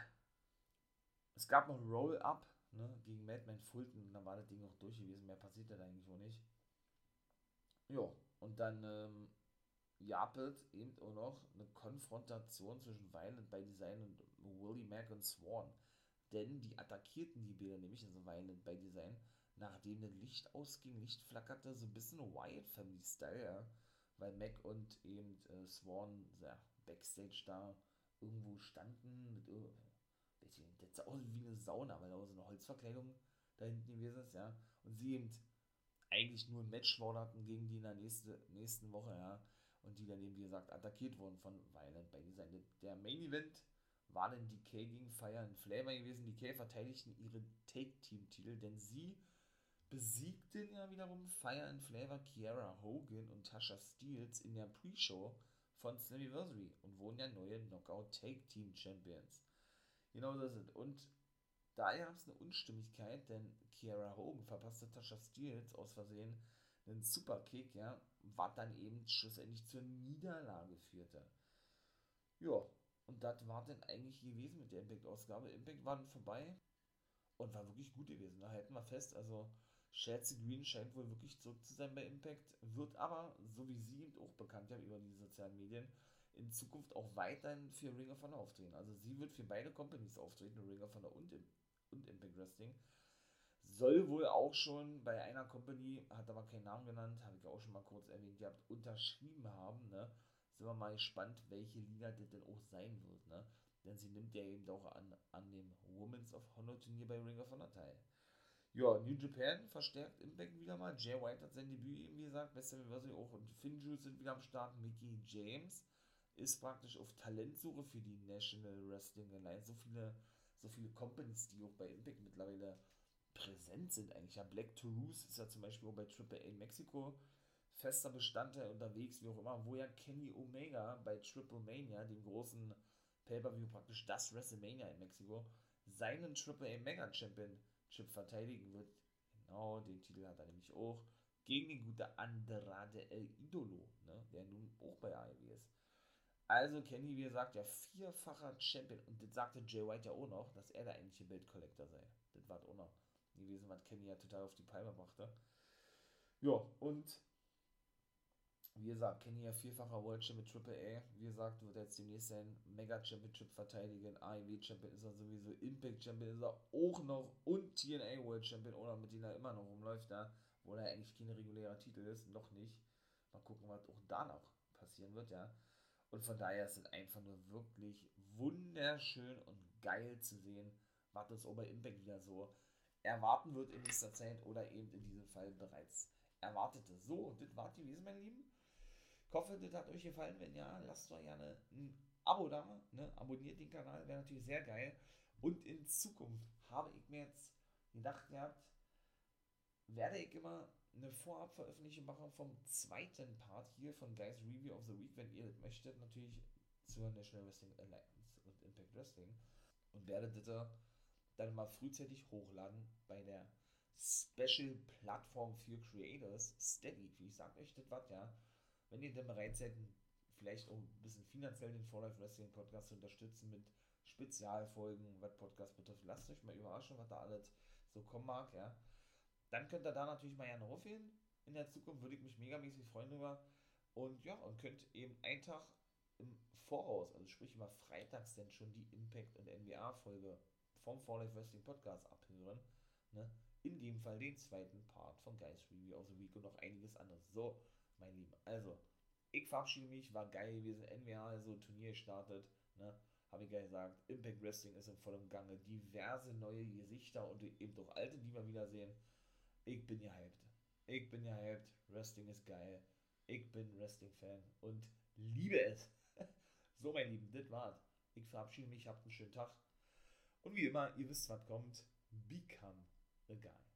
B: es gab noch Roll-Up ne, gegen Madman Fulton und dann war das Ding auch durch gewesen. Mehr passiert da eigentlich auch nicht. Ja, und dann ähm, Japet eben auch noch eine Konfrontation zwischen Violent by Design und Willie Mack und Swan. Denn die attackierten die Bilder nämlich in so Violent by Design, nachdem das Licht ausging, Licht flackerte, so ein bisschen Wyatt Family Style, ja. Weil Mac und eben äh, Swan ja, Backstage da irgendwo standen mit, ich das sah aus wie eine Sauna, weil da so eine Holzverkleidung da hinten gewesen ist, ja. Und sie eben eigentlich nur ein Match hatten gegen die in der nächste, nächsten Woche, ja. und die dann eben, wie gesagt, attackiert wurden von Violent Design. Der Main Event war dann Decay gegen Fire and Flavor gewesen. Decay verteidigten ihre Take-Team-Titel, denn sie besiegten ja wiederum Fire and Flavor, Kiara Hogan und Tasha Steels in der Pre-Show von Slammiversary und wurden ja neue Knockout Take-Team Champions. Genau das ist Und da gab es eine Unstimmigkeit, denn Kiara Hogan verpasste Tasha Steels aus Versehen einen Superkick, ja, was dann eben schlussendlich zur Niederlage führte. Ja, und das war dann eigentlich gewesen mit der Impact-Ausgabe. Impact war dann vorbei und war wirklich gut gewesen. Da halten wir fest, also Chelsea Green scheint wohl wirklich zurück zu sein bei Impact, wird aber, so wie sie eben auch bekannt haben über die sozialen Medien, in Zukunft auch weiterhin für Ring of Honor auftreten. Also sie wird für beide Companies auftreten, Ring of Honor und, und Impact Wrestling. Soll wohl auch schon bei einer Company, hat aber keinen Namen genannt, habe ich auch schon mal kurz erwähnt, ihr habt unterschrieben haben, ne? Sind wir mal gespannt, welche Liga das denn auch sein wird, ne? Denn sie nimmt ja eben auch an, an dem Women's of Honor Turnier bei Ring of Honor teil. Ja, New Japan verstärkt Impact wieder mal. Jay White hat sein Debüt eben, wie gesagt, beste Anniversary auch und Finjuice sind wieder am Start. Mickey James ist praktisch auf Talentsuche für die National Wrestling Alliance. So viele, so viele Companies, die auch bei Impact mittlerweile präsent sind eigentlich. Ja, Black Toulouse ist ja zum Beispiel auch bei Triple A Mexiko fester Bestandteil unterwegs, wie auch immer, wo ja Kenny Omega bei Triple Mania, dem großen Pay-Per-View praktisch das WrestleMania in Mexiko, seinen Triple A Mega Champion Chip verteidigen wird. Genau, den Titel hat er nämlich auch. Gegen den guten Andrade El Idolo, ne, der nun auch bei AEW ist. Also Kenny, wie gesagt, ja vierfacher Champion. Und das sagte Jay White ja auch noch, dass er der eigentliche Bildcollector sei. Das war auch noch gewesen, was Kenny ja total auf die Palme brachte. Ja, und wie gesagt, Kenny ja vierfacher World Champion mit Triple A. Wie gesagt, wird er jetzt demnächst sein Mega Championship verteidigen. AEW Champion ist er sowieso. Impact Champion ist er auch noch. Und TNA World Champion, oder mit dem er immer noch rumläuft, da, wo er eigentlich kein regulärer Titel ist. Noch nicht. Mal gucken, was auch da noch passieren wird, ja. Und von daher ist es einfach nur wirklich wunderschön und geil zu sehen, was auch bei Impact wieder so erwarten wird in nächster Zeit oder eben in diesem Fall bereits erwartete. So, das war die gewesen, meine Lieben. Ich hoffe, das hat euch gefallen. Wenn ja, lasst doch gerne ein Abo da. Ne? Abonniert den Kanal, wäre natürlich sehr geil. Und in Zukunft habe ich mir jetzt gedacht gehabt, werde ich immer eine Vorabveröffentlichung machen vom zweiten Part hier von Guys Review of the Week, wenn ihr das möchtet, natürlich zur National Wrestling Alliance und Impact Wrestling. Und werde das dann mal frühzeitig hochladen bei der Special Plattform für Creators, Steady. Wie ich sag euch das was, ja wenn ihr denn bereit seid, vielleicht auch ein bisschen finanziell den For Life Wrestling Podcast zu unterstützen mit Spezialfolgen, was Podcast betrifft, lasst euch mal überraschen, was da alles so kommen mag, ja. Dann könnt ihr da natürlich mal gerne raufgehen. In der Zukunft würde ich mich megamäßig freuen drüber. Und ja, und könnt eben einen Tag im Voraus, also sprich immer freitags denn schon die Impact und NBA-Folge vom For Life Wrestling Podcast abhören. Ne? In dem Fall den zweiten Part von Guys Review of the Week und noch einiges anderes. So, mein Lieben. Also, ich verabschiede mich, war geil gewesen. NWA, also Turnier gestartet, ne? Habe ich ja gesagt. Impact Wrestling ist in vollem Gange. Diverse neue Gesichter und eben auch alte, die wir wiedersehen. Ich bin gehypt. Ich bin gehypt. Wrestling ist geil. Ich bin Wrestling-Fan und liebe es. so, mein Lieben, das war's. Ich verabschiede mich, habt einen schönen Tag. Und wie immer, ihr wisst, was kommt. Become a guy.